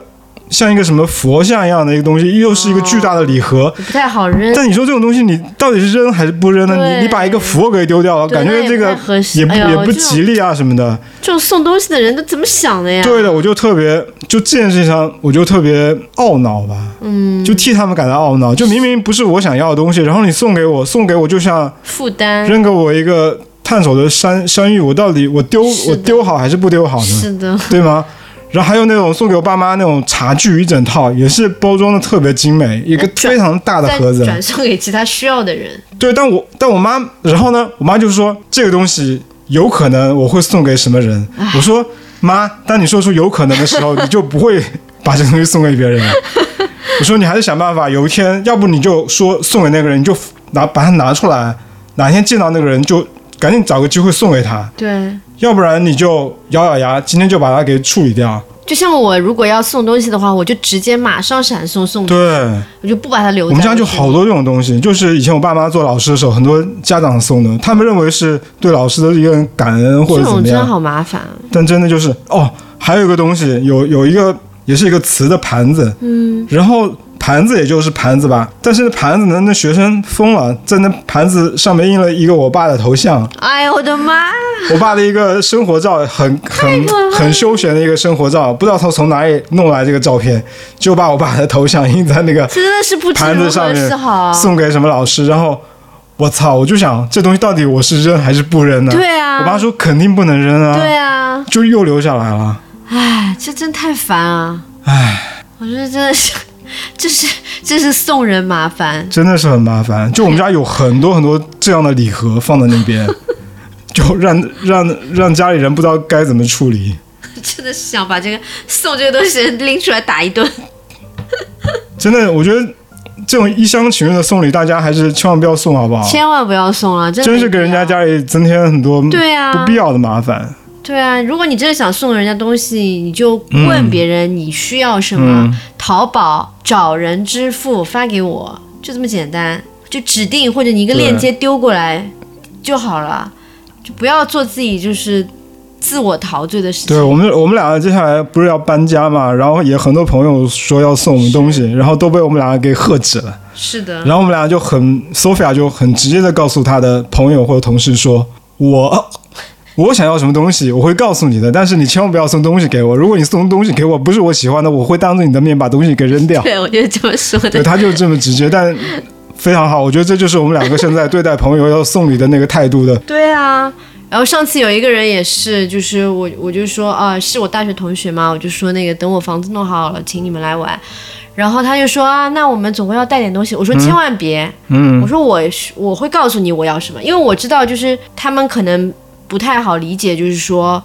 像一个什么佛像一样的一个东西，又是一个巨大的礼盒。不太好扔，但你说这种东西，你到底是扔还是不扔呢？你你把一个佛给丢掉了，感觉这个也不也不吉利啊什么的。这种送东西的人都怎么想的呀？对的，我就特别就这件事情上，我就特别懊恼吧，嗯，就替他们感到懊恼。就明明不是我想要的东西，然后你送给我，送给我就像负担扔给我一个探手的山山芋，我到底我丢我丢好还是不丢好呢？是的，对吗？然后还有那种送给我爸妈那种茶具一整套，也是包装的特别精美，一个非常大的盒子。转送给其他需要的人。对，但我但我妈，然后呢，我妈就说这个东西有可能我会送给什么人。我说妈，当你说出有可能的时候，你就不会把这个东西送给别人了。我说你还是想办法，有一天，要不你就说送给那个人，你就拿把它拿出来，哪天见到那个人就赶紧找个机会送给他，对，要不然你就咬咬牙，今天就把它给处理掉。就像我如果要送东西的话，我就直接马上闪送送，对，我就不把它留在我们家就好多这种东西，就是以前我爸妈做老师的时候，很多家长送的，他们认为是对老师的一个感恩或者怎么样，这种真好麻烦。但真的就是哦，还有一个东西，有有一个也是一个瓷的盘子，嗯，然后盘子也就是盘子吧，但是那盘子呢，那学生疯了，在那盘子上面印了一个我爸的头像，哎呀我的妈！我爸的一个生活照，很很很休闲的一个生活照，不知道他从哪里弄来这个照片，就把我爸的头像印在那个真的是不知盘子上面。送给什么老师，然后我操，我就想这东西到底我是扔还是不扔呢？对啊，我爸说肯定不能扔啊，对啊，就又留下来了。唉，这真太烦啊！唉，我觉得真的是，这是 这是送人麻烦。真的是很麻烦。就我们家有很多很多这样的礼盒放在那边，就让让让家里人不知道该怎么处理。真的是想把这个送这个东西拎出来打一顿。真的，我觉得这种一厢情愿的送礼，大家还是千万不要送，好不好？千万不要送了，真真是给人家家里增添很多对啊不必要的麻烦。对啊，如果你真的想送人家东西，你就问别人你需要什么，嗯。淘宝找人支付发给我，就这么简单，就指定或者你一个链接丢过来就好了，就不要做自己就是自我陶醉的事情。对我们，我们俩接下来不是要搬家嘛，然后也很多朋友说要送我们东西，然后都被我们俩给喝止了。是的，然后我们俩就很，Sophia 就很直接的告诉他的朋友或者同事说，我我想要什么东西，我会告诉你的，但是你千万不要送东西给我。如果你送东西给我不是我喜欢的，我会当着你的面把东西给扔掉。对我就是这么说对，的。他就这么直接，但非常好。我觉得这就是我们两个现在对待朋友要送礼的那个态度的。对啊，然后上次有一个人也是，就是我我就说啊，是我大学同学嘛，我就说那个等我房子弄好了，请你们来玩。然后他就说啊，那我们总归要带点东西。我说千万别，嗯我说我我会告诉你我要什么，因为我知道就是他们可能不太好理解，就是说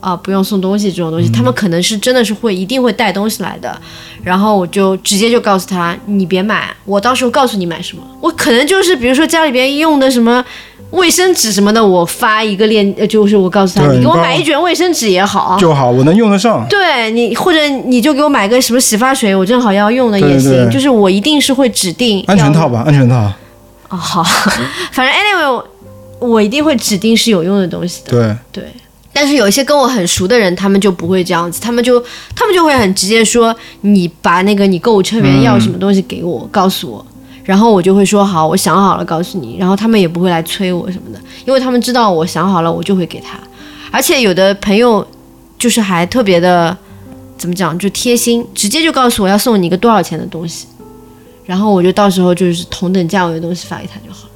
啊不用送东西这种东西，他们可能是真的是会一定会带东西来的。然后我就直接就告诉他，你别买，我到时候告诉你买什么。我可能就是比如说家里边用的什么。卫生纸什么的，我发一个链，呃就是我告诉他，你给我买一卷卫生纸也好，就好，我能用得上。对你，或者你就给我买个什么洗发水，我正好要用的也行。对对就是我一定是会指定安全套吧，安全套。哦，好，反正 anyway，我我一定会指定是有用的东西的。对，对，但是有一些跟我很熟的人，他们就不会这样子，他们就他们就会很直接说，你把那个你购物车里面要什么东西给我，告诉我。然后我就会说好，我想好了告诉你。然后他们也不会来催我什么的，因为他们知道我想好了，我就会给他。而且有的朋友就是还特别的，怎么讲，就贴心，直接就告诉我要送你一个多少钱的东西，然后我就到时候就是同等价位的东西发给他就好了。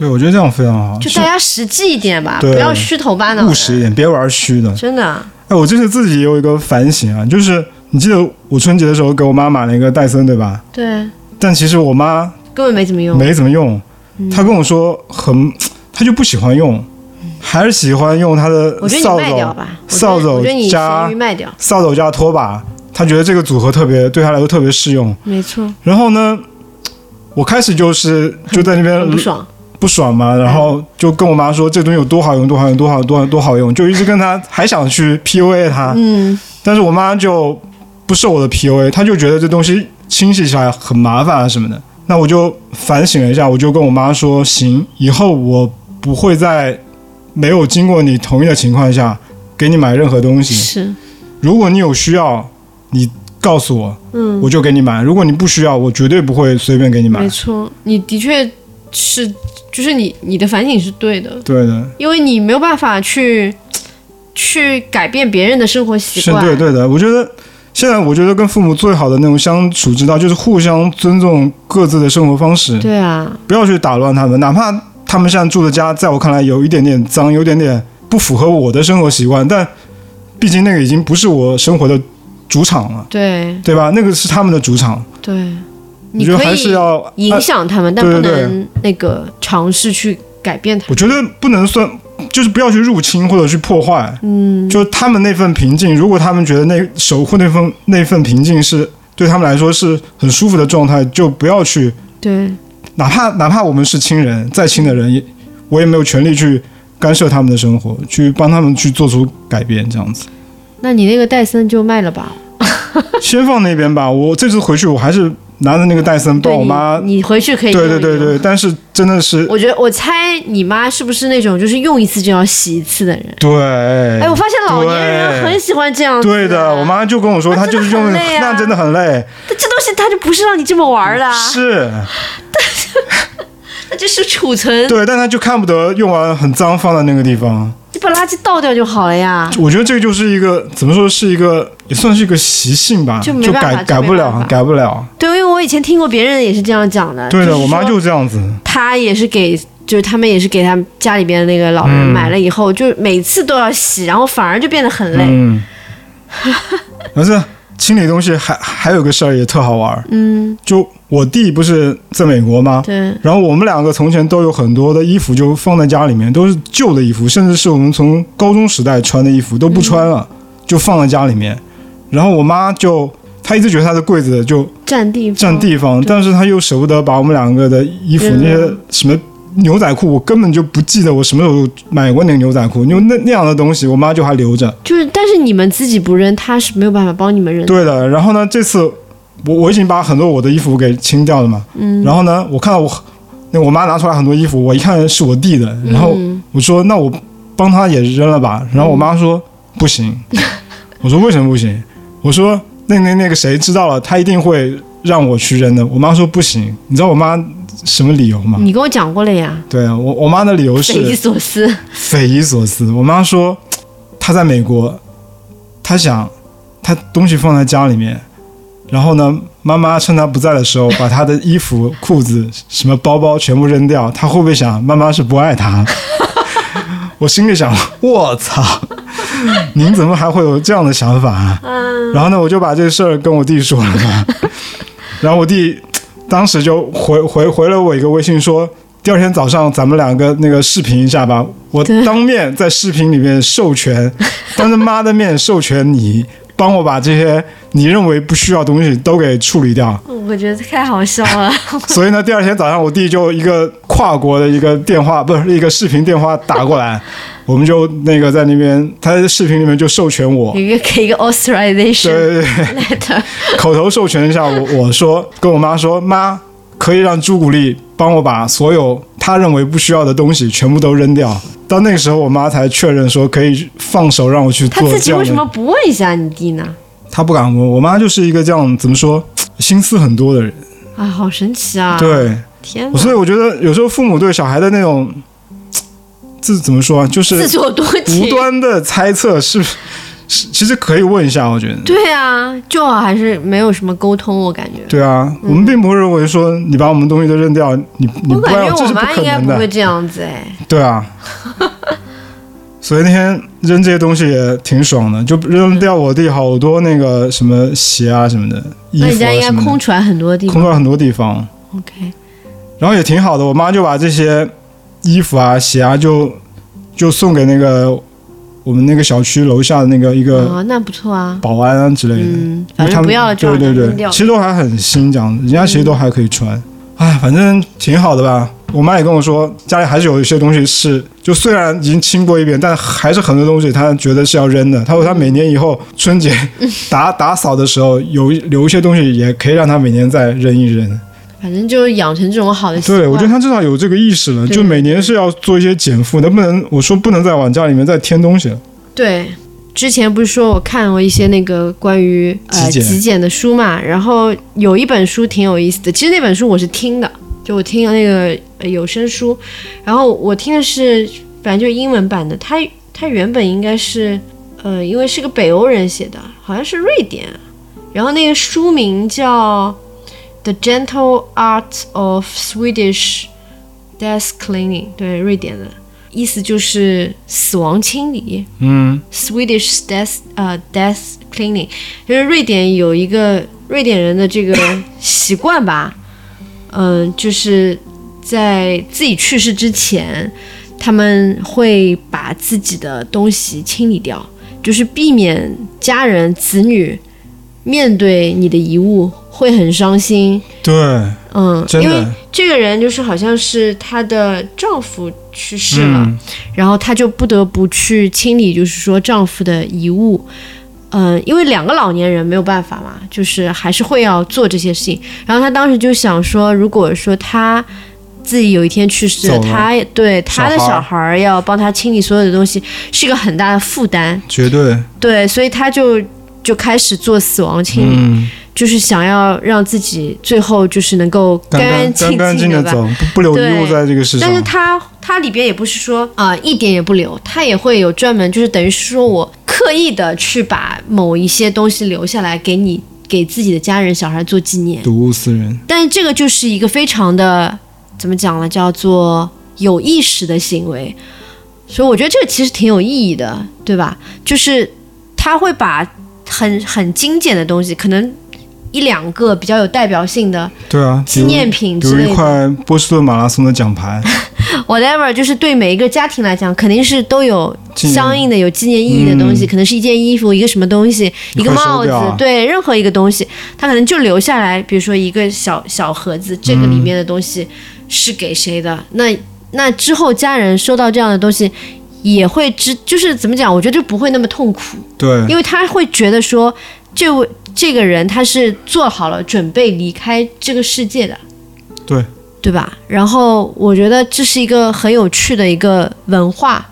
对，我觉得这样非常好，就大家实际一点吧，不要虚头巴脑的。务实一点，别玩虚的。真的，啊哎，我这次自己也有一个反省啊，就是你记得我春节的时候给我妈买了一个戴森，对吧？对，但其实我妈根本没怎么用。没怎么用，她跟我说很，她就不喜欢用，还是喜欢用她的我帚、卖掉吧，扫帚加扫帚加拖把，她觉得这个组合特别对她来说特别适用。没错，然后呢，我开始就是就在那边很不爽。不爽嘛，然后就跟我妈说这东西有多好用，多好用，多好多好多好用，就一直跟她还想去 PUA 她，嗯，但是我妈就不受我的 PUA，她就觉得这东西清洗起来很麻烦啊什么的。那我就反省了一下，我就跟我妈说，行，以后我不会在没有经过你同意的情况下给你买任何东西。是，如果你有需要，你告诉我，嗯，我就给你买；如果你不需要，我绝对不会随便给你买没。错，你的确是，就是你你的反省是对的，对的，因为你没有办法去 去改变别人的生活习惯是惯。对对的。我觉得现在，我觉得跟父母最好的那种相处之道，就是互相尊重各自的生活方式。对啊，不要去打乱他们，哪怕他们现在住的家，在我看来有一点点脏，有点点不符合我的生活习惯，但毕竟那个已经不是我生活的主场了，对对吧？那个是他们的主场，对，我你觉得还是要影响他们，但不能那个尝试去改变他们。我觉得不能算，就是不要去入侵或者去破坏。嗯，就他们那份平静，如果他们觉得那守护那份那份平静是对他们来说是很舒服的状态，就不要去对，哪怕哪怕我们是亲人，再亲的人也，我也没有权利去干涉他们的生活，去帮他们去做出改变，这样子。那你那个戴森就卖了吧。先放那边吧，我这次回去我还是拿着那个戴森帮对我妈。你回去可以对对对对，但是真的是我觉得我猜你妈是不是那种就是用一次就要洗一次的人？对。哎，我发现老年人很喜欢这样子。对的，我妈就跟我说，她就是用那真的很累，这这东西它就不是让你这么玩的啊，是 那就是储存，对，但她就看不得用完很脏放在那个地方。你把垃圾倒掉就好了呀。我觉得这个就是一个怎么说，是一个也算是一个习性吧，就改改不了改不了。对，因为我以前听过别人也是这样讲的。对的，我妈就是这样子。她也是给，就是他们也是给他们家里边那个老人嗯买了以后，就每次都要洗，然后反而就变得很累。嗯，而且清理东西还还有个事儿也特好玩儿，嗯，就我弟不是在美国吗？对，然后我们两个从前都有很多的衣服就放在家里面，都是旧的衣服，甚至是我们从高中时代穿的衣服都不穿了，就放在家里面。然后我妈就她一直觉得她的柜子就占地方。占地方，但是她又舍不得把我们两个的衣服那些什么牛仔裤，我根本就不记得我什么时候买过那个牛仔裤，因为那那样的东西我妈就还留着。就是，但是你们自己不扔，她是没有办法帮你们扔的。对的，然后呢，这次我我已经把很多我的衣服给清掉了嘛，嗯，然后呢，我看到我那我妈拿出来很多衣服，我一看是我弟的，然后嗯我说那我帮他也扔了吧，然后我妈说不行，我说为什么不行？我说那那那个谁知道了，他一定会让我去扔的。我妈说不行，你知道我妈什么理由吗？你跟我讲过了呀，对啊，我我妈的理由是匪夷所思。匪夷所思。我妈说，她在美国，她想她东西放在家里面，然后呢，妈妈趁她不在的时候，把她的衣服、裤子、什么包包全部扔掉，她会不会想妈妈是不爱她？我心里想，我操，您怎么还会有这样的想法啊？然后呢，我就把这个事儿跟我弟说了嘛，然后我弟当时就回回回了我一个微信说，第二天早上咱们两个那个视频一下吧，我当面在视频里面授权，当着妈的面授权你帮我把这些你认为不需要的东西都给处理掉。我觉得太好笑了。所以呢，第二天早上我弟就一个跨国的一个电话，不是一个视频电话打过来，我们就那个在那边，他在视频里面就授权我，有一个给一个 authorization 对对对，letter，口头授权一下我，我说跟我妈说，妈可以让朱古力帮我把所有他认为不需要的东西全部都扔掉。到那个时候，我妈才确认说可以放手让我去做他自己。为什么不问一下你弟呢？他不敢问，我妈就是一个这样怎么说心思很多的人。啊，好神奇啊！，对，天哪，所以我觉得有时候父母对小孩的那种，这怎么说啊？就是自作多无。端的猜测是是，其实可以问一下，我觉得。对啊，就还是没有什么沟通，我感觉。对啊，我们并不会认为说你把我们东西都扔掉，你你不我感觉要，这是不我妈应该。不会这样子哎。对啊，所以那天扔这些东西也挺爽的，就扔掉我弟好多那个什么鞋啊什么的，衣服啊那你家应该空出来很多地方。空出来很多地方，OK，然后也挺好的。我妈就把这些衣服啊、鞋啊就就送给那个我们那个小区楼下的那个一个啊，那不错啊。保安啊之类的。嗯，不要了就对对对，其。实都还很新，这样子，人家其实都还可以穿。哎，反正挺好的吧。我妈也跟我说，家里还是有一些东西是，就虽然已经清过一遍，但还是很多东西她觉得是要扔的。她说她每年以后春节 打打扫的时候，有留一些东西也可以让她每年再扔一扔。反正就养成这种好的习惯。对，我觉得他至少有这个意识了，就每年是要做一些减负，能不能我说不能再往家里面再添东西了。对，之前不是说我看过一些那个关于呃极简的书嘛，然后有一本书挺有意思的。其实那本书我是听的，就我听了那个、呃有声书，然后我听的是反正就是英文版的，它它原本应该是呃，因为是个北欧人写的，好像是瑞典，然后那个书名叫《The Gentle Art of Swedish Death Cleaning》，对，瑞典的。意思就是死亡清理，嗯 Swedish death 呃 death cleaning，就是瑞典有一个瑞典人的这个习惯吧，嗯、就是在自己去世之前，他们会把自己的东西清理掉，就是避免家人子女面对你的遗物会很伤心，对，嗯，因为，这个人就是好像是她的丈夫去世了，嗯。然后她就不得不去清理，就是说丈夫的遗物。嗯，因为两个老年人没有办法嘛，就是还是会要做这些事情。然后她当时就想说，如果说她自己有一天去世了，她对她的小孩要帮她清理所有的东西，是一个很大的负担。绝对，对，所以她就就开始做死亡清理，嗯，就是想要让自己最后就是能够干干净净的走，不不留遗物在这个世上。但是它它里边也不是说啊、一点也不留，它也会有专门就是等于是说我刻意的去把某一些东西留下来给你给自己的家人小孩做纪念。睹物思人，但是这个就是一个非常的怎么讲呢，叫做有意识的行为。所以我觉得这个其实挺有意义的，对吧？就是他会把很很精简的东西，可能一两个比较有代表性的对啊，纪念品之类的块波士顿马拉松的奖牌，whatever，就是对每一个家庭来讲，肯定是都有相应的有纪念意义的东西，可能是一件衣服、一个什么东西、一个帽子对，任何一个东西，它可能就留下来，比如说一个小小盒子，这个里面的东西是给谁的？那那之后家人收到这样的东西。也会知，就是怎么讲？我觉得就不会那么痛苦，对，因为他会觉得说，这位这个人他是做好了准备离开这个世界的，对，对吧？然后我觉得这是一个很有趣的一个文化，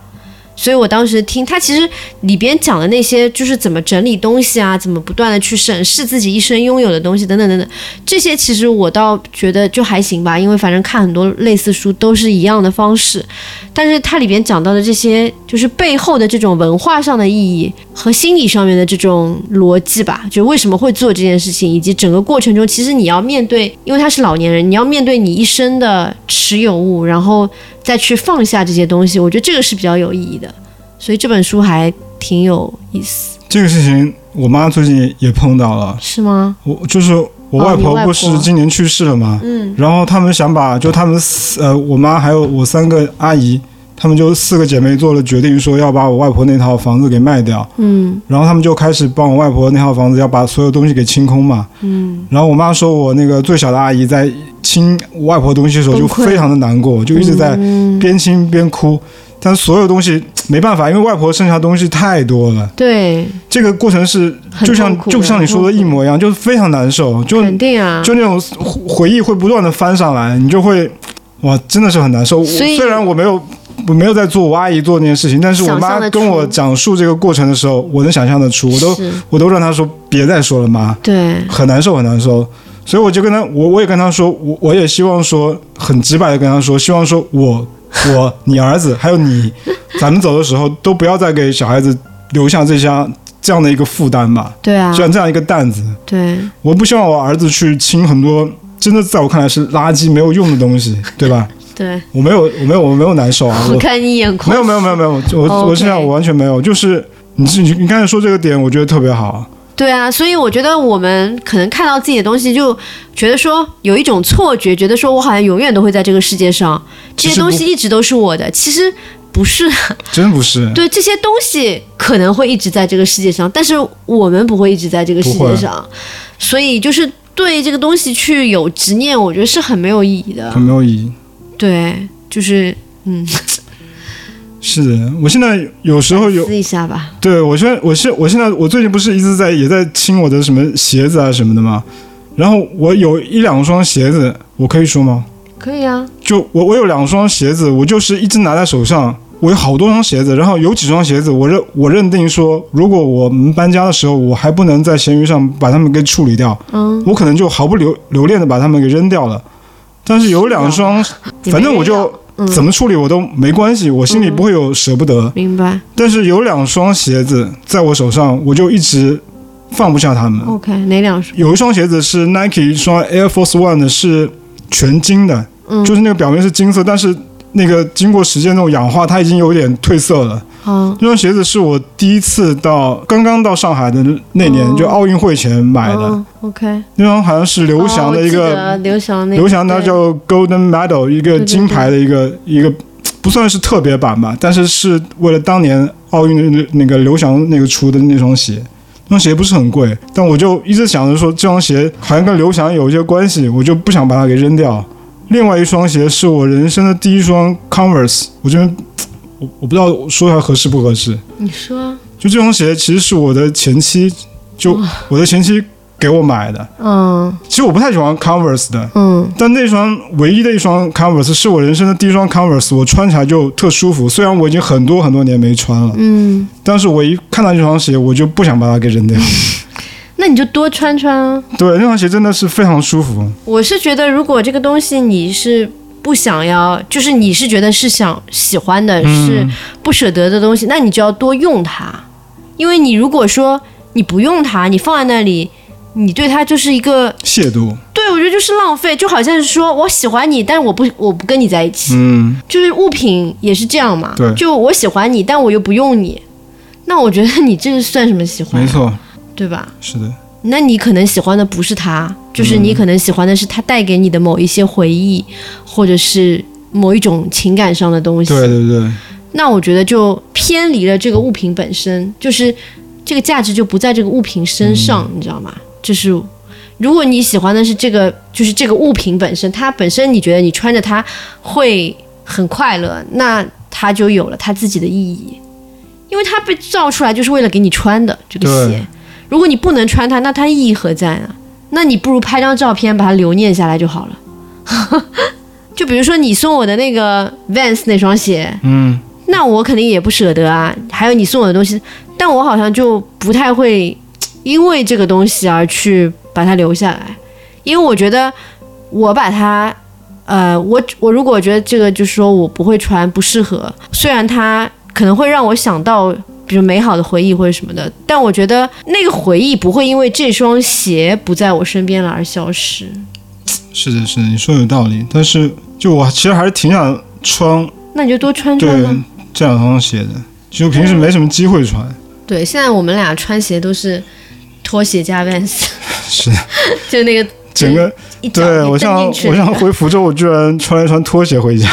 所以我当时听他其实里边讲的那些，就是怎么整理东西啊，怎么不断的去审视自己一生拥有的东西等等等等，这些其实我倒觉得就还行吧，因为反正看很多类似书都是一样的方式，但是它里边讲到的这些就是背后的这种文化上的意义和心理上面的这种逻辑吧，就为什么会做这件事情，以及整个过程中，其实你要面对，因为他是老年人，你要面对你一生的持有物，然后再去放下这些东西，我觉得这个是比较有意义的，所以这本书还挺有意思，这个事情我妈最近也碰到了，是吗？我就是我外婆不是今年去世了吗？嗯然后他们想把就他们四呃我妈还有我三个阿姨，她们就四个姐妹做了决定，说要把我外婆那套房子给卖掉。嗯然后他们就开始帮我外婆那套房子要把所有东西给清空嘛。嗯，然后我妈说我那个最小的阿姨在清我外婆东西的时候就非常的难过，就一直在嗯边清边哭。但所有东西没办法，因为外婆剩下的东西太多了。对，这个过程是就像就像你说的一模一样，就是非常难受，就肯定啊，就那种回回忆会不断的翻上来，你就会哇，真的是很难受。虽然我没有我没有在做我阿姨做那件事情，但是我妈跟我讲述这个过程的时候，我能想象得出，我都我都让她说别再说了妈，对，很难受很难受。所以我就跟她，我我也跟她说，我我也希望说很直白的跟她说，希望说我我你儿子还有你，咱们走的时候都不要再给小孩子留下这项这样的一个负担吧，对啊，这样这样一个担子。对，我不希望我儿子去清很多真的在我看来是垃圾没有用的东西，对吧？对，我没有，我没有，我没有难受啊，我我看你眼眶没有，没有，没有，没有，我我现在我完全没有，就是你是你你刚才说这个点，我觉得特别好，对啊，所以我觉得我们可能看到自己的东西，就觉得说有一种错觉，觉得说我好像永远都会在这个世界上，这些东西一直都是我的。其实不是，真不是，对这些东西可能会一直在这个世界上，但是我们不会一直在这个世界上，所以就是对这个东西去有执念，我觉得是很没有意义的很。没有意义。对，就是嗯，是的，我现在有时候有，试一下吧。对我现在我现我现在我最近不是一直在也在清我的什么鞋子啊什么的吗？然后我有一两双鞋子，我可以说吗？可以啊，就我我有两双鞋子，我就是一直拿在手上。我有好多双鞋子，然后有几双鞋子，我认我认定说，如果我们搬家的时候，我还不能在闲鱼上把它们给处理掉，嗯，我可能就毫不留留恋的把它们给扔掉了。但是有两双，反正我就怎么处理我都没关系，我心里不会有舍不得。明白。但是有两双鞋子在我手上，我就一直放不下它们。OK，哪两双？有一双鞋子是 Nike 一双 Air Force One 的，是全金的，嗯就是那个表面是金色，但是那个经过时间那种氧化，它已经有点褪色了。嗯，这双鞋子是我第一次到刚刚到上海的那年，哦就奥运会前买的。哦 OK，那双好像是刘翔的一个，得刘翔那个刘翔他对叫 Golden Medal，一个金牌的一个一个。不算是特别版吧，但是是为了当年奥运的那个刘翔那个出的那双鞋，那双鞋不是很贵，但我就一直想着说这双鞋好像跟刘翔有一些关系，我就不想把它给扔掉。另外一双鞋是我人生的第一双 Converse，我觉得我我不知道说它合适不合适。你说，就这双鞋其实是我的前妻，就我的前妻给我买的。嗯其实我不太喜欢 Converse 的，嗯但那双唯一的一双 Converse 是我人生的第一双 Converse，我穿起来就特舒服。虽然我已经很多很多年没穿了，嗯，但是我一看到这双鞋，我就不想把它给扔掉。那你就多穿穿啊。对，那双鞋真的是非常舒服。我是觉得，如果这个东西你是不想要，就是你是觉得是想喜欢的，是不舍得的东西，那你就要多用它。因为你如果说你不用它，你放在那里，你对它就是一个，亵渎，对我觉得就是浪费，就好像是说我喜欢你，但是我不我不跟你在一起，嗯，就是物品也是这样嘛。对就我喜欢你，但我又不用你，那我觉得你这算什么喜欢没？错，对吧？是的，那你可能喜欢的不是他，就是你可能喜欢的是他带给你的某一些回忆，或者是某一种情感上的东西。对对对，那我觉得就偏离了这个物品本身，就是这个价值就不在这个物品身上，你知道吗？就是如果你喜欢的是这个，就是这个物品本身，它本身你觉得你穿着它会很快乐，那它就有了它自己的意义，因为它被造出来就是为了给你穿的这个鞋。如果你不能穿它，那它意义何在呢？那你不如拍张照片把它留念下来就好了。就比如说你送我的那个 Vans 那双鞋，嗯，那我肯定也不舍得啊。还有你送我的东西，但我好像就不太会因为这个东西而去把它留下来，因为我觉得我把它，呃，我我如果觉得这个就是说我不会穿，不适合，虽然它可能会让我想到。比如美好的回忆或者什么的，但我觉得那个回忆不会因为这双鞋不在我身边了而消失。是的，是的，你说有道理。但是就我其实还是挺想穿，那你就多穿对穿对。这两双鞋的，就平时没什么机会穿。对，现在我们俩穿鞋都是拖鞋加 Vans，是的，就那个整个对我想我想回福州，我居然穿了一双拖鞋回家。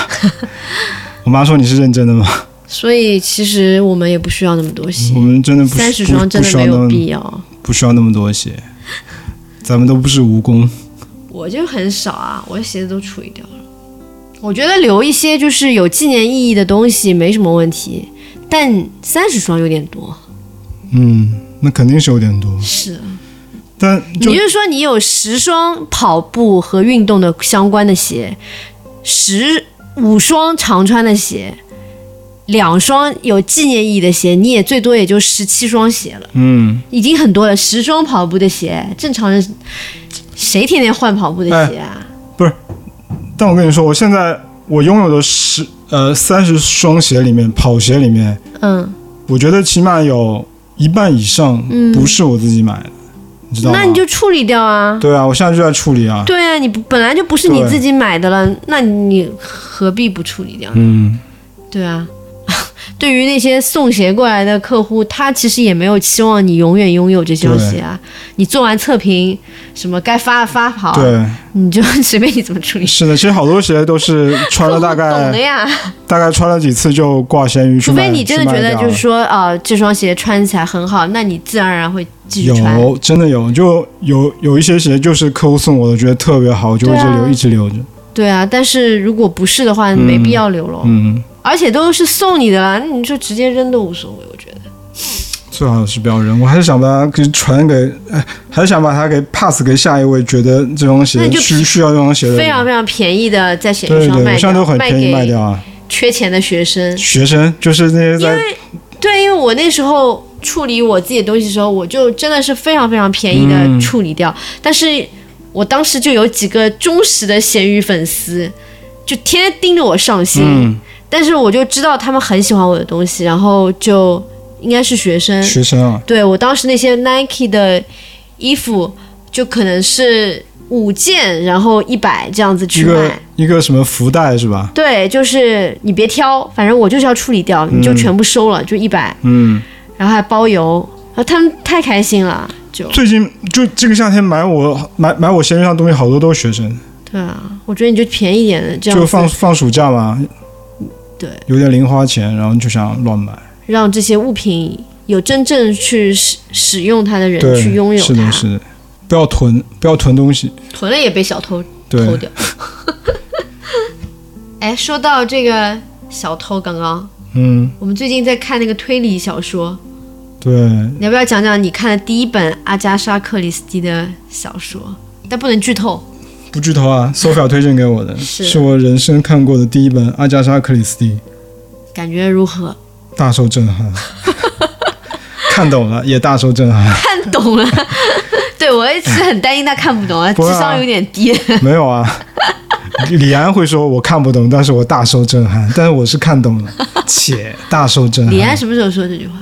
我妈说你是认真的吗？所以其实我们也不需要那么多鞋我，们真的不三十双真的没有不需要那么必要。不需要那么多鞋，咱们都不是蜈蚣。我就很少啊，我的鞋子都处理掉了。我觉得留一些就是有纪念意义的东西没什么问题，但三十双有点多。嗯，那肯定是有点多，是，但就你就是说你有十双跑步和运动的相关的鞋，十五双常穿的鞋，两双有纪念意义的鞋，你也最多也就十七双鞋了，嗯，已经很多了。十双跑步的鞋，正常人谁天天换跑步的鞋啊？不是但我跟你说，我现在我拥有的十呃三十双鞋里面，跑鞋里面，嗯，我觉得起码有一半以上不是我自己买的，你知道吗？那你就处理掉啊。对啊，我现在就在处理啊。对啊，你不本来就不是你自己买的了，那你何必不处理掉呢？嗯，对啊，对于那些送鞋过来的客户，他其实也没有期望你永远拥有这双鞋啊。你做完测评，什么该发的发好，对，你就随便你怎么处理。是的，其实好多鞋都是穿了大概 懂的呀，大概穿了几次就挂闲鱼去除，非你真的觉得就是说，啊，这双鞋穿起来很好，那你自然而然会继续穿。有真的有，就有有一些鞋就是客户送我的，觉得特别好，我就一直留、啊一直留着。对啊，但是如果不是的话，没必要留了。嗯，而且都是送你的啦，那你就直接扔都无所谓，我觉得。最好是不要扔，我还是想把它给传给，哎，还是想把它给 pass 给下一位觉得这双鞋需需要这双鞋的。非常非常便宜的在闲鱼上卖掉，我现在都很便宜卖掉啊。缺钱的学生。学生就是那些在对，因为我那时候处理我自己的东西的时候，我就真的是非常非常便宜的嗯处理掉。但是我当时就有几个忠实的闲鱼粉丝，就天天盯着我上新。嗯但是我就知道他们很喜欢我的东西，然后就应该是学生。学生啊，对我当时那些 Nike 的衣服，就可能是五件，然后一百这样子一个去卖。一个什么福袋是吧？对，就是你别挑，反正我就是要处理掉，你就全部收了，就一百，嗯，然后还包邮，然后他们太开心了，就最近就这个夏天买我买买我闲鱼上的东西好多都是学生，对啊，我觉得你就便宜点的这样就，放放暑假嘛，对，有点零花钱，然后就想乱买。让这些物品有真正去使使用它的人，去拥有它，是的，是的，不要囤，不要囤东西。囤了也被小偷偷对，掉。哎，说到这个小偷，刚刚嗯，我们最近在看那个推理小说，对，你要不要讲讲你看的第一本阿加莎·克里斯蒂的小说？但不能剧透。不剧透啊，Sophia 推荐给我的，是是我人生看过的第一本阿加莎·克里斯蒂，感觉如何？大受震撼。看懂了，也大受震撼。看懂了。对我一直很担心他看不懂啊，智商有点低。没有啊，李安会说我看不懂，但是我大受震撼，但是我是看懂了，且大受震撼。李安什么时候说这句话？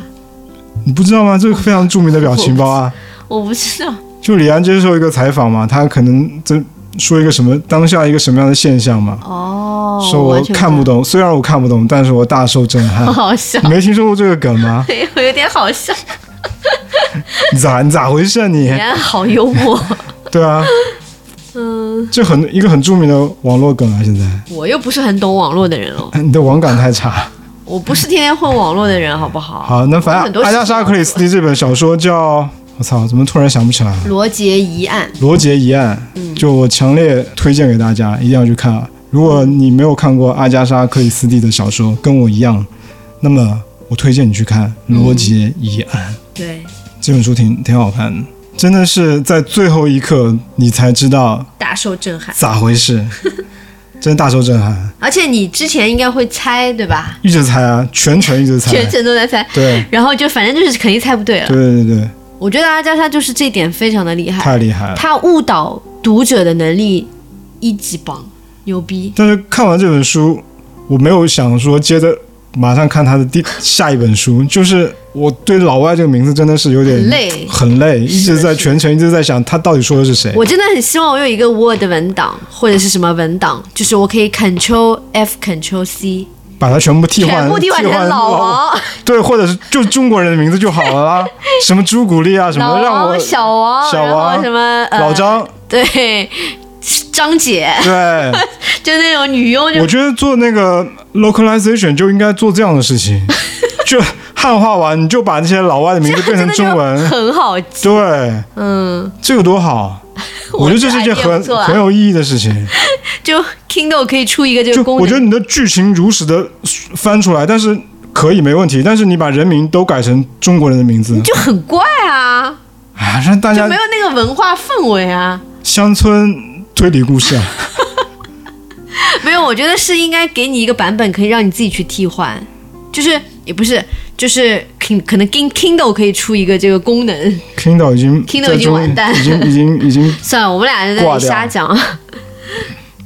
你不知道吗？这个非常著名的表情包啊，我不知道。就李安接受一个采访嘛，他可能这说一个什么当下一个什么样的现象嘛，哦，说我看不懂，虽然我看不懂，但是我大受震撼好。好笑你，没听说过这个梗吗？对 我有点好笑。你咋你咋回事啊你李？安好幽默。对啊，嗯，这很一个很著名的网络梗啊，现在我又不是很懂网络的人哦，你的网感太差。我不是天天混网络的人，好不好？好，那反正阿加莎·克里斯蒂这本小说叫我操，怎么突然想不起来了？罗杰疑案，罗杰疑案，就我强烈推荐给大家，一定要去看啊！如果你没有看过阿加莎·克里斯蒂的小说，跟我一样，那么我推荐你去看《罗杰疑案》对，这本书挺挺好看的，真的是在最后一刻你才知道大受震撼。咋回事，真大受震撼，而且你之前应该会猜对吧？一直猜啊，全程一直猜，全程都在猜，对。然后就反正就是肯定猜不对了。对对对对，我觉得阿加莎就是这点非常的厉害，太厉害了。他误导读者的能力一级棒，牛逼。但是看完这本书，我没有想说接着马上看他的第下一本书。就是我对老外这个名字真的是有点很累很累，一直在全程一直在想他到底说的是谁。我真的很希望我有一个 Word 文档或者是什么文档，就是我可以 Control F Control C，把它全部替换，全部替换成老王、对，或者是就中国人的名字就好了啦，什么朱古力啊，什老么让我王、小王、小王什么、呃、老张，对，张姐，对，就那种女佣我觉得做那个 localization 就应该做这样的事情，就汉化完你就把那些老外的名字变成中文，很好记。对，嗯，这个多好。我觉得这是一件很很有意义的事情，就 Kindle 可以出一个这个功能，我觉得你的剧情如实的翻出来，但是可以没问题，但是你把人名都改成中国人的名字，就很怪啊，啊，让大家就没有那个文化氛围啊。乡村推理故事啊，没有，我觉得是应该给你一个版本，可以让你自己去替换，就是也不是，就是可可能 King Kindle 可以出一个这个功能。Kindle 已经 Kindle 已经完蛋已经已经已经，算了，我们俩在那里瞎讲。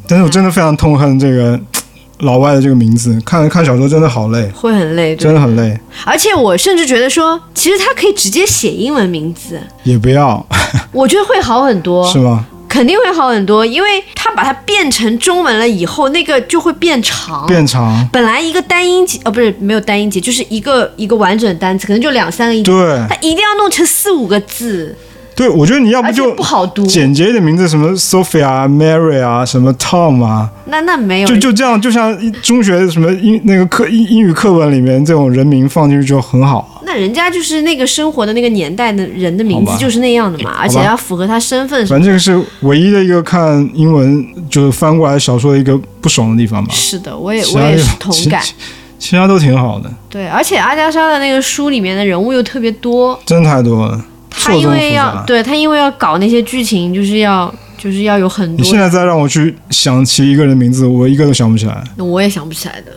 但是我真的非常痛恨这个 老外的这个名字，看看小说真的好累，会很累，真的很累，而且我甚至觉得说，其实他可以直接写英文名字，也不要。我觉得会好很多。是，吗？肯定会好很多，因为他把它变成中文了以后，那个就会变长。变长，本来一个单音节，哦，不是没有单音节，就是一个一个完整的单词，可能就两三个音节，对。他一定要弄成四五个字，对，我觉得你要不就不好读。简洁一点名字，什么 Sophia、Mary 啊，什么 Tom 啊，那那没有，就就这样，就像一中学什么英那个课英英语课文里面这种人名放进去就很好。那人家就是那个生活的那个年代的人的名字就是那样的嘛，而且要符合他身份反正这个是唯一的一个看英文就是翻过来小说的一个不爽的地方吧。是的，我也我也是同感。其其他都挺好的，对，而且阿加莎的那个书里面的人物又特别多，真太多了，他因为要。对他因为要搞那些剧情，就是要就是要有很多你现，在再让我去想起一个人名字，我一个都想不起来，那我也想不起来的，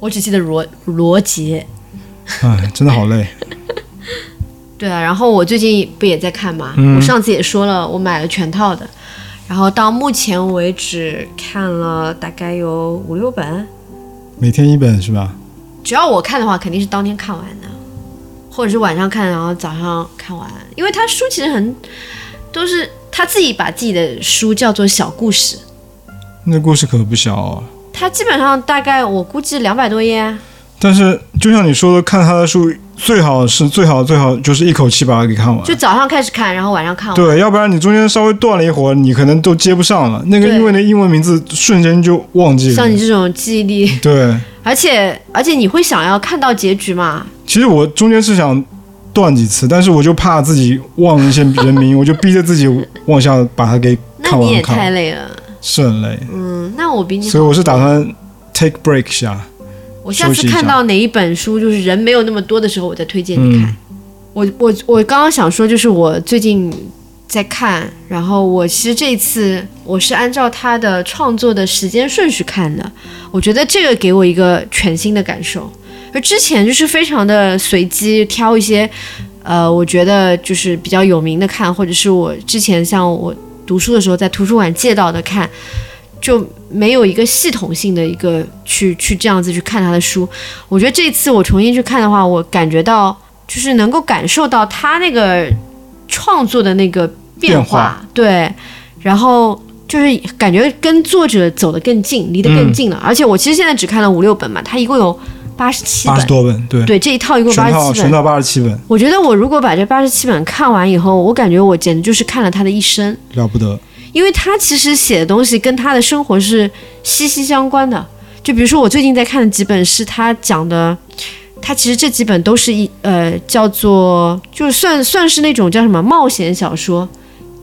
我只记得罗罗杰。哎，真的好累。对啊，然后我最近不也在看嘛，嗯我上次也说了，我买了全套的，然后到目前为止看了大概有五六本，每天一本是吧？只要我看的话，肯定是当天看完的，或者是晚上看，然后早上看完。因为他书其实很都是他自己把自己的书叫做小故事，那故事可不小哦。他基本上大概我估计两百多页啊。但是就像你说的，看他的书最好是最好最好就是一口气把它给看完。就早上开始看，然后晚上看完。对，要不然你中间稍微断了一会儿，你可能都接不上了。那个因为那英文名字瞬间就忘记了像。你这种记忆力，对，而且而且你会想要看到结局嘛？其实我中间是想断几次，但是我就怕自己忘一些人名，我就逼着自己往下把它给那你也看完看完，太累了。是很累。嗯，那我比你。所以我是打算 take break 一下。我下次看到哪一本书，就是人没有那么多的时候，我再推荐你看。嗯我我我刚刚想说，就是我最近在看，然后我其实这次我是按照他的创作的时间顺序看的，我觉得这个给我一个全新的感受。而之前就是非常的随机挑一些，呃，我觉得就是比较有名的看，或者是我之前像我读书的时候在图书馆借到的看，就没有一个系统性的一个去去这样子去看他的书。我觉得这次我重新去看的话，我感觉到就是能够感受到他那个创作的那个变变化对，然后就是感觉跟作者走得更近，离得更近了。而且我其实现在只看了五六本嘛，他一共有八十七本八十，多本，对，对，这一套一共八十七本。全套八十七本，我觉得我如果把这八十七本看完以后，我感觉我简直就是看了他的一生。了不得。因为他其实写的东西跟他的生活是息息相关的。就比如说我最近在看的几本是他讲的，他其实这几本都是一呃叫做就是算算是那种叫什么冒险小说，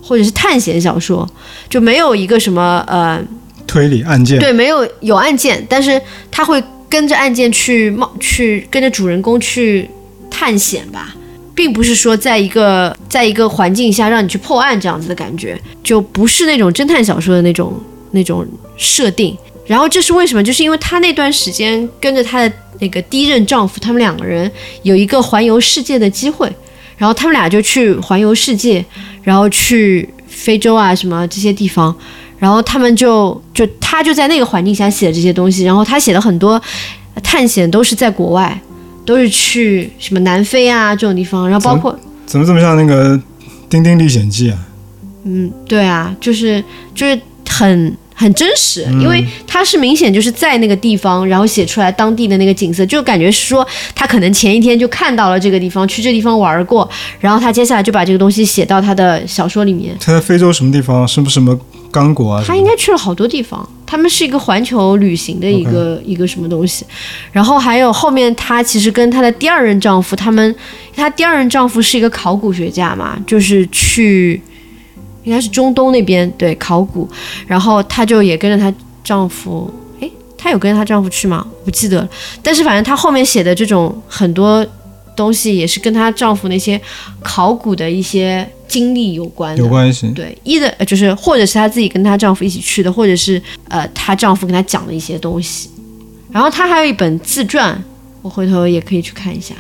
或者是探险小说，就没有一个什么呃推理案件，对，没有有案件，但是他会跟着案件去冒去跟着主人公去探险吧。并不是说在一个在一个环境下让你去破案这样子的感觉，就不是那种侦探小说的那种那种设定。然后这是为什么？就是因为她那段时间跟着她的那个第一任丈夫，他们两个人有一个环游世界的机会，然后他们俩就去环游世界，然后去非洲啊什么这些地方，然后他们就就他就在那个环境下写这些东西，然后他写了很多探险都是在国外，都是去什么南非啊这种地方，然后包括怎么这么像那个《丁丁历险记》啊？嗯，对啊，就是就是很很真实，因为他是明显就是在那个地方，然后写出来当地的那个景色，就感觉是说他可能前一天就看到了这个地方，去这地方玩过，然后他接下来就把这个东西写到他的小说里面。他在非洲什么地方？是不是什么刚果啊？他应该去了好多地方，他们是一个环球旅行的一个一个什么东西，然后还有后面她其实跟她的第二任丈夫，他们她第二任丈夫是一个考古学家嘛，就是去应该是中东那边对考古，然后她就也跟着她丈夫，诶，她有跟着她丈夫去吗？不记得了，但是反正她后面写的这种很多东西也是跟她丈夫那些考古的一些经历有关的，有关系。对，一的呃就是或者是她自己跟她丈夫一起去的，或者是呃她丈夫跟她讲的一些东西。然后她还有一本自传，我回头也可以去看一下，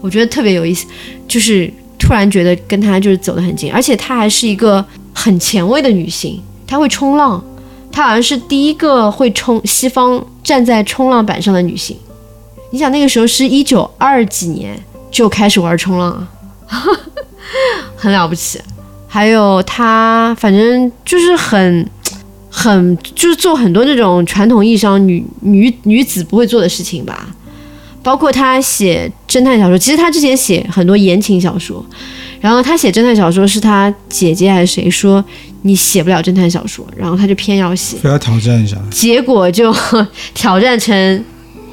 我觉得特别有意思，就是突然觉得跟她就是走得很近，而且她还是一个很前卫的女性，她会冲浪，她好像是第一个会冲西方站在冲浪板上的女性。你想那个时候是一九二几年就开始玩冲浪。啊，很了不起。还有她，反正就是很很就是做很多那种传统意义上女女女子不会做的事情吧。包括她写侦探小说，其实她之前写很多言情小说，然后她写侦探小说是她姐姐还是谁说你写不了侦探小说，然后她就偏要写，非要挑战一下。结果就 挑战成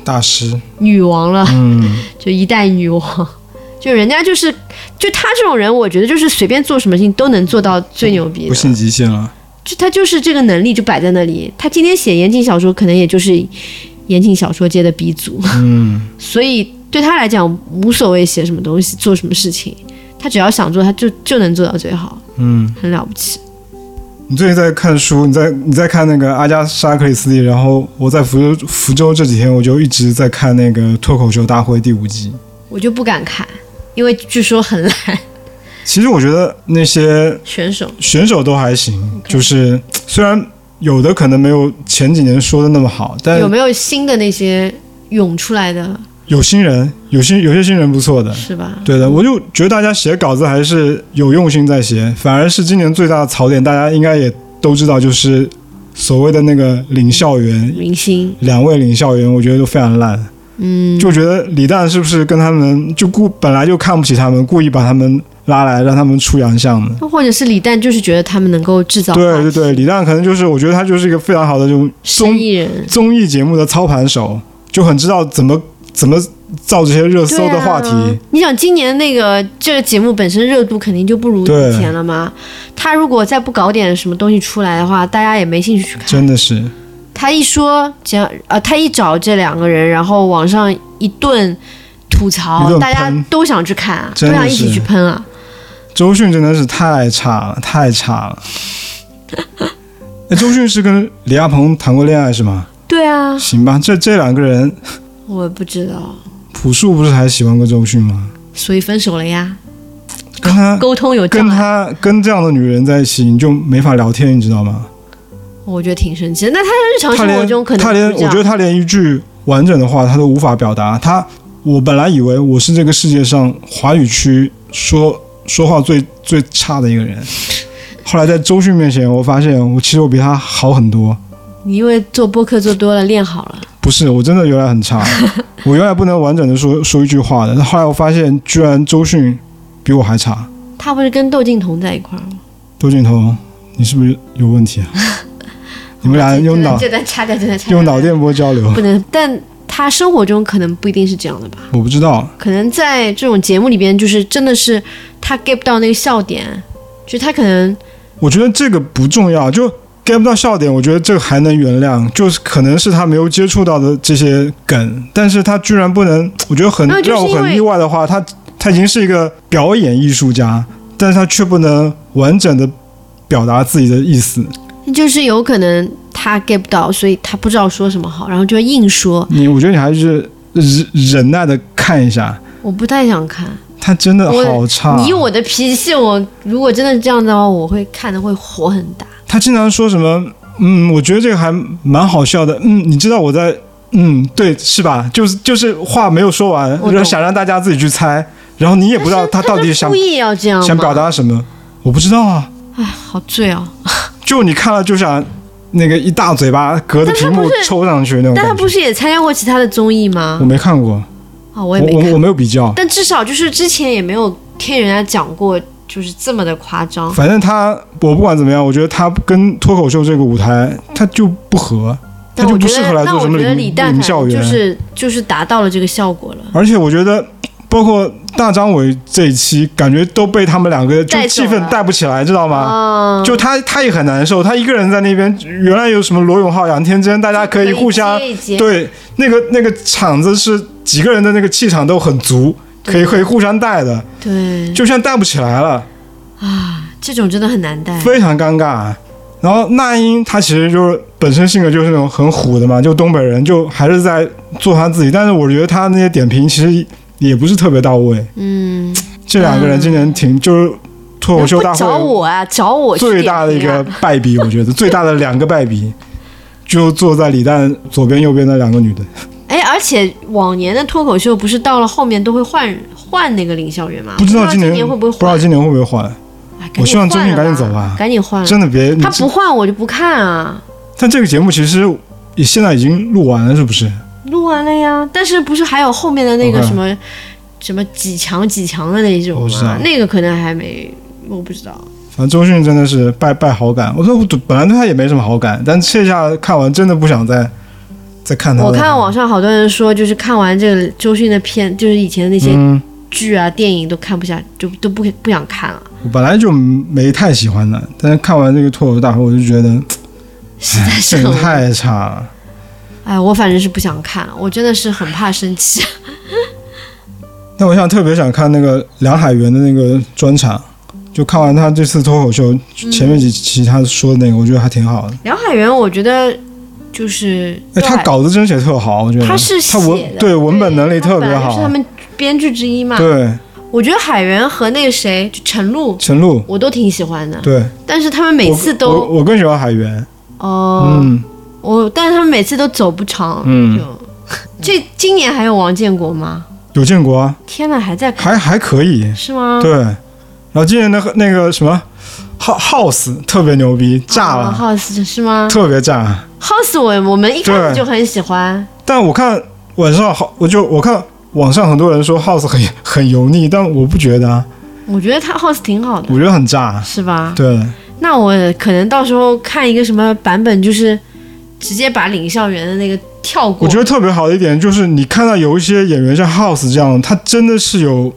大师。女王了。嗯，就一代女王，就人家就是就他这种人，我觉得就是随便做什么事情都能做到最牛逼的，不信极限了。就他就是这个能力就摆在那里。他今天写言情小说，可能也就是言情小说界的鼻祖，嗯，所以对他来讲无所谓写什么东西，做什么事情，他只要想做，他就就能做到最好，嗯，很了不起。你最近在看书，你在你在看那个阿加莎·克里斯蒂，然后我在福州福州这几天，我就一直在看那个脱口秀大会第五季。我就不敢看，因为据说很烂，其实我觉得那些选手。选手都还行，就是虽然有的可能没有前几年说的那么好，但有没有新的那些涌出来的，有新人，有新有些新人不错的。是吧？对的，我就觉得大家写稿子还是有用心在写，反而是今年最大的槽点，大家应该也都知道，就是所谓的那个领校园，明星，两位领校园，我觉得都非常烂。嗯，就觉得李诞是不是跟他们就故本来就看不起他们，故意把他们拉来让他们出洋相的？或者是李诞就是觉得他们能够制造对对对，李诞可能就是我觉得他就是一个非常好的这种综艺人，综艺节目的操盘手，就很知道怎么怎么造这些热搜的话题。啊你想，今年那个这个节目本身热度肯定就不如以前了嘛。他如果再不搞点什么东西出来的话，大家也没兴趣去看。真的是，他一说讲呃，他一找这两个人，然后网上一顿吐槽，大家都想去看啊，都想一起去喷啊。周迅真的是太差了，太差了。哎，周迅是跟李亚鹏谈过恋爱是吗？对啊，行吧，这这两个人，我不知道，朴树不是还喜欢过周迅吗？所以分手了呀，跟他沟通有障跟碍，他跟这样的女人在一起，你就没法聊天，你知道吗？我觉得挺生气的。那他日常生活中可能他连我觉得他连一句完整的话他都无法表达。他我本来以为我是这个世界上华语区说说话最最差的一个人，后来在周迅面前，我发现我其实我比他好很多。你因为做播客做多了，练好了。不是，我真的原来很差，我原来不能完整的说说一句话的。后来我发现，居然周迅比我还差。他不是跟窦靖童在一块儿吗？窦靖童，你是不是有问题啊？你们俩用脑这段掐掉，这段掐。用脑电波交流，不能，但他生活中可能不一定是这样的吧？我不知道。可能在这种节目里边，就是真的是他 get 不到那个笑点，就他可能我觉得这个不重要，就 get 不到笑点，我觉得这个还能原谅，就是可能是他没有接触到的这些梗，但是他居然不能，我觉得很让我很意外的话，他他已经是一个表演艺术家，但是他却不能完整的表达自己的意思。就是有可能他 get 不到，所以他不知道说什么好，然后就硬说。你我觉得你还是忍忍耐的看一下，我不太想看，他真的好差。以我的脾气，我如果真的是这样子的话，我会看的会火很大。他经常说什么，嗯，我觉得这个还蛮好笑的，嗯，你知道我在嗯，对，是吧？就是就是话没有说完，我懂然后想让大家自己去猜，然后你也不知道他到底想故意要这样想表达什么，我不知道啊。哎，好醉哦！就你看了就想那个一大嘴巴隔着屏幕抽上去那种但他。不是也参加过其他的综艺吗我？没看过，哦，我我也没我我。没有比较。但至少就是之前也没有听人家讲过，就是这么的夸张。反正他，我不管怎么样，我觉得他跟脱口秀这个舞台，他就不合，他但我觉得就不适合，来那我做什么领觉得李诞领校园。就是就是达到了这个效果了。而且我觉得，包括大张伟这一期，感觉都被他们两个就带气氛带不起来，知道吗？啊，就他他也很难受，他一个人在那边，原来有什么罗永浩、杨天真，大家可以互相对那个那个场子是几个人的那个气场都很足，可以可以互相带的，对就像带不起来了，啊，这种真的很难带。非常尴尬。然后那英她其实就是本身性格就是那种很虎的嘛，就东北人，就还是在做他自己。但是我觉得他那些点评其实也不是特别到位。嗯，这两个人今年挺就是脱口秀大会找我啊，找我最大的一个败笔，我觉得最大的两个败笔，就坐在李诞左边右边的两个女的。哎，而且往年的脱口秀不是到了后面都会换换那个领笑员吗？不知道今今年会不会换？不知道今年会不会换，哎我希望周迅赶紧走吧吧，赶紧换。真的别。他不换我就不看啊，但这个节目其实也现在已经录完了，是不是？录完了呀。但是不是还有后面的那个什么什么几强几强的那一种？吗那个可能还没，我不知道。反正周迅真的是败败好感，我说我本来对他也没什么好感，但这下看完真的不想再我看网上好多人说，就是看完这个周迅的片，就是以前的那些嗯，剧啊、电影都看不下，就都不不想看了，我本来就没太喜欢的，但是看完这个脱口秀大会，我就觉得 实在是太差了。哎，我反正是不想看了，我真的是很怕生气。但我想特别想看那个梁海源的那个专场，就看完他这次脱口秀前面几期他说的那个，我觉得还挺好的。梁海源，我觉得就是哎，他稿子真写特好，我觉得他是他文写对文本能力特别好是。他们编剧之一嘛。对，我觉得海源和那个谁，就陈露，陈露，我都挺喜欢的。对，但是他们每次我我都我更喜欢海源。哦，嗯，我但是他们每次都走不长。嗯就这今年还有王建国吗？有建国啊，天呐，还在还还可以。是吗？对，然后今年的那个什么 House 特别牛逼，炸了，House 是吗特别炸。？House 我我们一开始就很喜欢。但我看晚上好，我就我看网上很多人说 House 很很油腻，但我不觉得啊，我觉得他 House 挺好的，我觉得很炸。是吧？对，那我可能到时候看一个什么版本，就是直接把领校园的那个跳过。我觉得特别好的一点就是，你看到有一些演员像 House 这样，他真的是有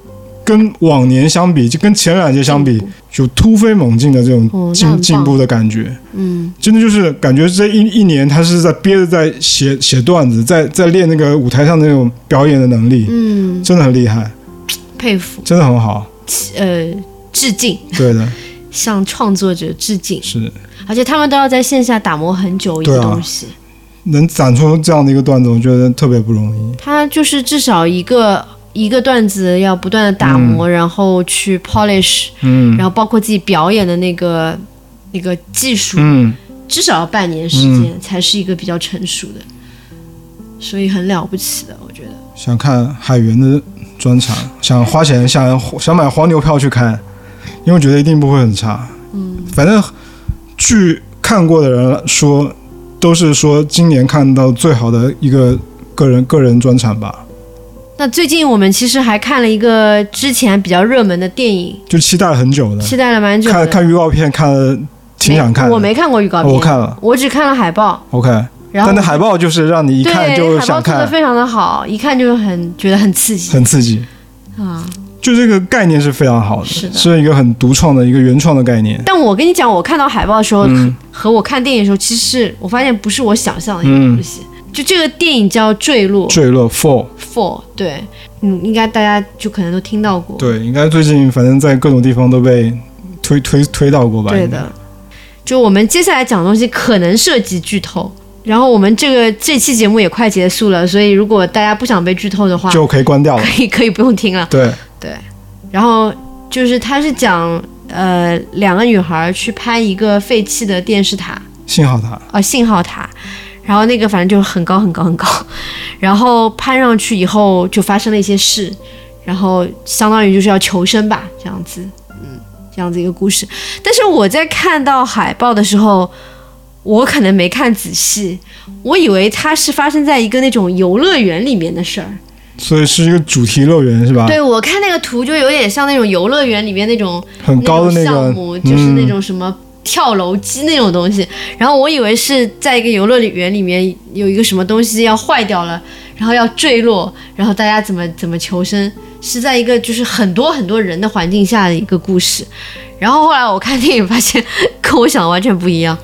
跟往年相比，就跟前两届相比，有突飞猛进的这种进、进步的感觉。嗯，真的就是感觉这一一年他是在憋着在写写段子，在在练那个舞台上的那种表演的能力，嗯，真的很厉害，佩服，真的很好。呃，致敬，对的，向创作者致敬。是。的而且他们都要在线下打磨很久一个东西，能攒出这样的一个段子，我觉得特别不容易。他就是至少一个一个段子要不断的打磨，然后去 polish，嗯。然后包括自己表演的那个那个技术，嗯，至少要半年时间才是一个比较成熟的，所以很了不起的，我觉得。想看海源的专场，想花钱，想想买黄牛票去看，因为我觉得一定不会很差。嗯，反正据看过的人说，都是说今年看到最好的一个个人个人专场吧，那最近我们其实还看了一个之前比较热门的电影，就期待了很久的。期待了蛮久的。看看预告片，看了挺想看的。我没看过预告片，我看了，我只看了海报。OK，然后但那海报就是让你一看对就想海报做的，非常的好，一看就很觉得很刺激很刺激。啊。就这个概念是非常好的，是的是一个很独创的一个原创的概念。但我跟你讲，我看到海报的时候、嗯和我看电影的时候，其实我发现不是我想象的一个东西。就这个电影叫《坠落》坠落 Fall，对，嗯，应该大家就可能都听到过。对，应该最近反正在各种地方都被推推推到过吧？对的，就我们接下来讲的东西可能涉及剧透，然后我们这个这期节目也快结束了，所以如果大家不想被剧透的话，就可以关掉了。可以可以不用听了。对，对，然后就是他是讲呃两个女孩去拍一个废弃的电视塔，幸好他呃信号塔，然后那个反正就很高很高很高，然后攀上去以后就发生了一些事，然后相当于就是要求生吧，这样子，嗯，这样子一个故事。但是我在看到海报的时候，我可能没看仔细，我以为它是发生在一个那种游乐园里面的事儿。所以是一个主题乐园是吧？对，我看那个图就有点像那种游乐园里面那种很高的项目，就是那种什么跳楼机那种东西。然后我以为是在一个游乐园里面有一个什么东西要坏掉了，然后要坠落，然后大家怎么怎么求生，是在一个就是很多很多人的环境下的一个故事。然后后来我看电影发现跟我想的完全不一样。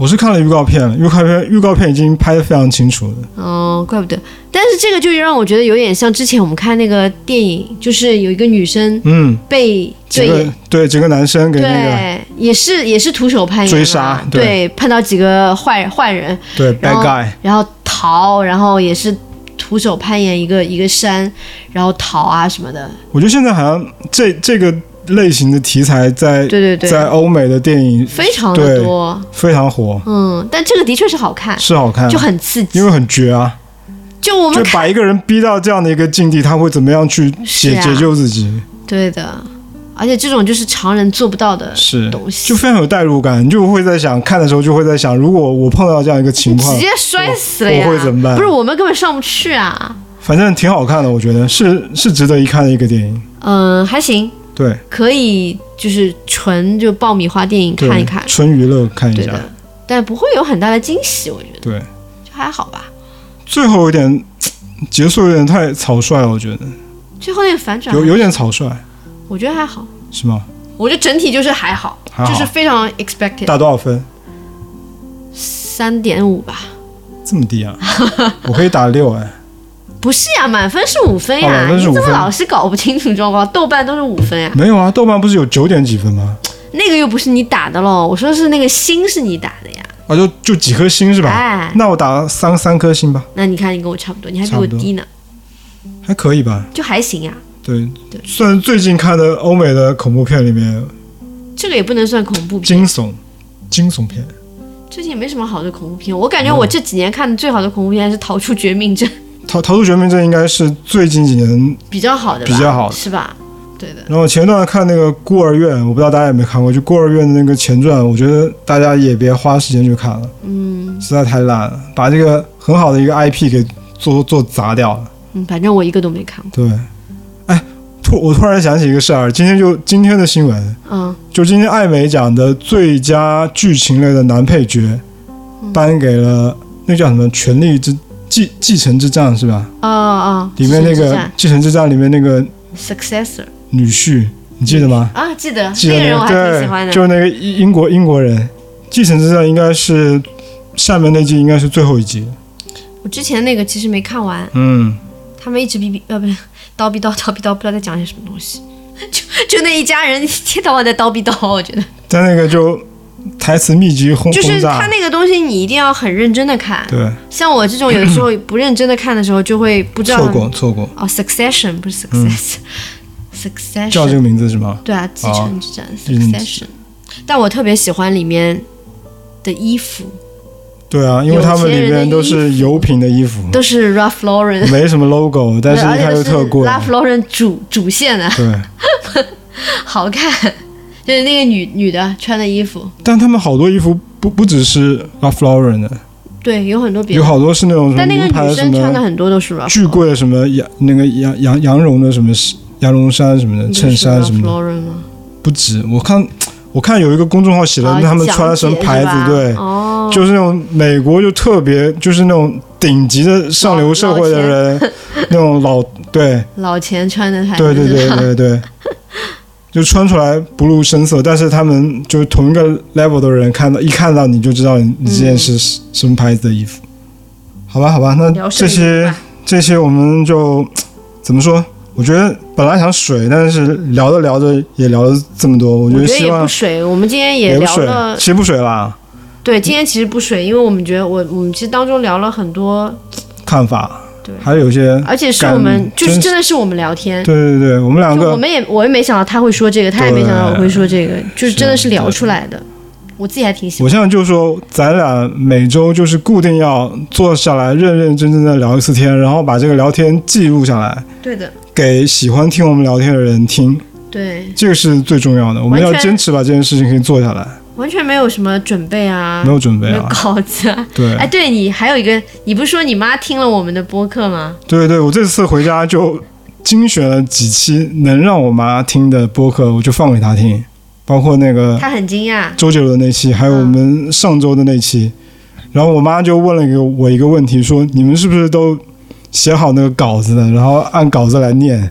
我是看了预告片了，预告片预告片已经拍的非常清楚了。哦，怪不得。但是这个就让我觉得有点像之前我们看那个电影，就是有一个女生嗯，被几个对对几个男生给那个对，也是也是徒手攀岩追杀对对，碰到几个坏坏人，对然 bad guy，然后逃，然后也是徒手攀岩一个一个山，然后逃啊什么的。我觉得现在好像这这个类型的题材在对对对，在欧美的电影非常的多。非常火，嗯，但这个的确是好看，是好看，就很刺激因。为很绝啊，就我们，就把一个人逼到这样的一个境地，他会怎么样去解、啊解救自己？对的，而且这种就是常人做不到的是东西，就非常有代入感，你就会在想，看的时候就会在想，如果我碰到这样一个情况直，接摔死了呀！我会怎么办不是我们根本上不去啊。反正挺好看的，我觉得是是值得一看的一个电影。嗯，还行，对，可以就是纯就爆米花电影看一看，纯娱乐看一下。对，但不会有很大的惊喜，我觉得对，就还好吧。最后有点 结束有点太草率了，我觉得最后那个反转有有点草率，我觉得还好，是吗？我觉得整体就是还好，还好就是非常 expected，打多少分？三点五吧。这么低啊？我可以打六哎。不是呀，满分是五分哦呀，你怎么老是搞不清楚状况？豆瓣都是五分呀，没有啊，豆瓣不是有九点几分吗？那个又不是你打的喽，我说是那个星是你打的呀。啊，就就几颗星是吧？哎，那我打三三颗星吧，那你看你跟我差不多，你还比我低呢，还可以吧？就还行呀。对对，算是最近看的欧美的恐怖片里面这个也不能算恐怖片，惊悚惊悚片。最近也没什么好的恐怖片。我感觉我这几年看的最好的恐怖片还是《逃出绝命镇》，逃逃出绝命镇应该是最近几年，比较好的，比较好的是吧？对的，然后前段看那个《孤儿院》，我不知道大家有没有看过，就《孤儿院》的那个前传，我觉得大家也别花时间去看了，嗯实在太烂了，把这个很好的一个 IP 给做做砸掉了。嗯，反正我一个都没看过。对，哎，突我突然想起一个事儿，今天就今天的新闻，嗯，就今天艾美奖的最佳剧情类的男配角，嗯颁给了那叫什么《权力之继继承之战》是吧？哦哦，里面那个《继承之战》里面那个 successor 女婿，你记得吗？啊，记得记得那那个人我还挺喜对，欢的。就是那个英英国英国人，《继承之战》应该是下面那季应该是最后一集。我之前那个其实没看完，嗯，他们一直逼逼呃不是叨逼叨叨逼叨，不知道在讲些什么东西。就就那一家人一天到晚在叨逼叨，我觉得但那个就台词密集轰就是他那个东西你一定要很认真的看。对，像我这种有的时候不认真的看的时候，就会不知道。错过错过，哦，Succession 不是 Success，Succession、叫这个名字是吗？对啊，继承之战、Succession。但我特别喜欢里面的衣服，对啊，因为他们里面都是油品的衣服，都是 Ralph Lauren，没什么 logo，但是一看就特贵。Ralph Lauren 主主线的，对，好看。就是那个女女的穿的衣服，但他们好多衣服不不只是 Ralph Lauren 的，对，有很多别的，有好多是那种什么但那个名牌的什女生穿的很多都是巨贵的什么羊那个羊羊羊绒的什么羊绒衫什么的衬衫什么的？不止。我看我看有一个公众号写了啊他们穿什么牌子，对，哦，就是那种美国就特别就是那种顶级的上流社会的人，那种老对老钱穿的牌子，对对对。对对，就穿出来不露声色，但是他们就是同一个 level 的人，看到一看到你就知道你你这件是什么牌子的衣服。好吧，好吧，那这些这些我们就怎么说？我觉得本来想水，但是聊着聊着也聊了这么多，我觉得也不水，我们今天也聊了，，其实不水啦，对，今天其实不水，因为我们觉得我我们其实当中聊了很多，看法，对。还有一些，而且是我们就是真真的是我们聊天，对对对，我们两个我们也我也没想到他会说这个，他也没想到我会说这个，就是真的是聊出来的，我自己还挺喜欢。我现在就说，咱俩每周就是固定要坐下来，认认真真的聊一次天，然后把这个聊天记录下来，对的，给喜欢听我们聊天的人听，对，这个是最重要的。我们要坚持把这件事情可以做下来，完全没有什么准备啊，没有准备没有啊。稿子啊。对哎，对你还有一个，你不是说你妈听了我们的播客吗？对对，我这次回家就精选了几期能让我妈听的播客，我就放给她听，包括那个她很惊讶。周杰伦那期，还有我们上周的那期。然后我妈就问了一个我一个问题，说你们是不是都写好那个稿子的，然后按稿子来念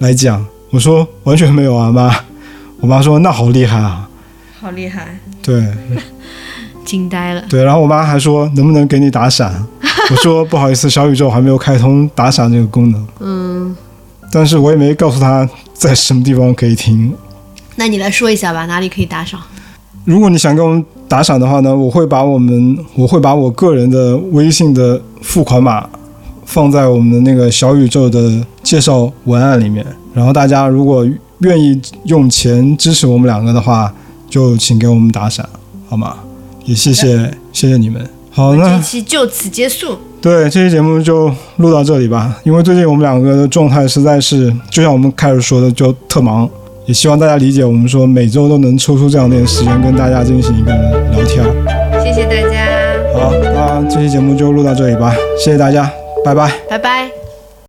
来讲？我说完全没有啊，妈。我妈说那好厉害啊，好厉害，对 惊呆了。对。然后我妈还说能不能给你打闪？我说不好意思，小宇宙还没有开通打闪这个功能，嗯，但是我也没告诉她在什么地方可以听。那你来说一下吧，哪里可以打赏？如果你想给我们打赏的话呢，我会把我们我会把我个人的微信的付款码放在我们的那个小宇宙的介绍文案里面。然后大家如果愿意用钱支持我们两个的话，就请给我们打赏，好吗？也谢谢谢谢你们。好，那这期就此结束。对这期节目就录到这里吧，因为最近我们两个的状态实在是，就像我们开始说的，就特忙。也希望大家理解，我们说每周都能抽出这样点时间跟大家进行一个聊天。谢谢大家，好，那这期节目就录到这里吧，谢谢大家，拜拜。拜拜。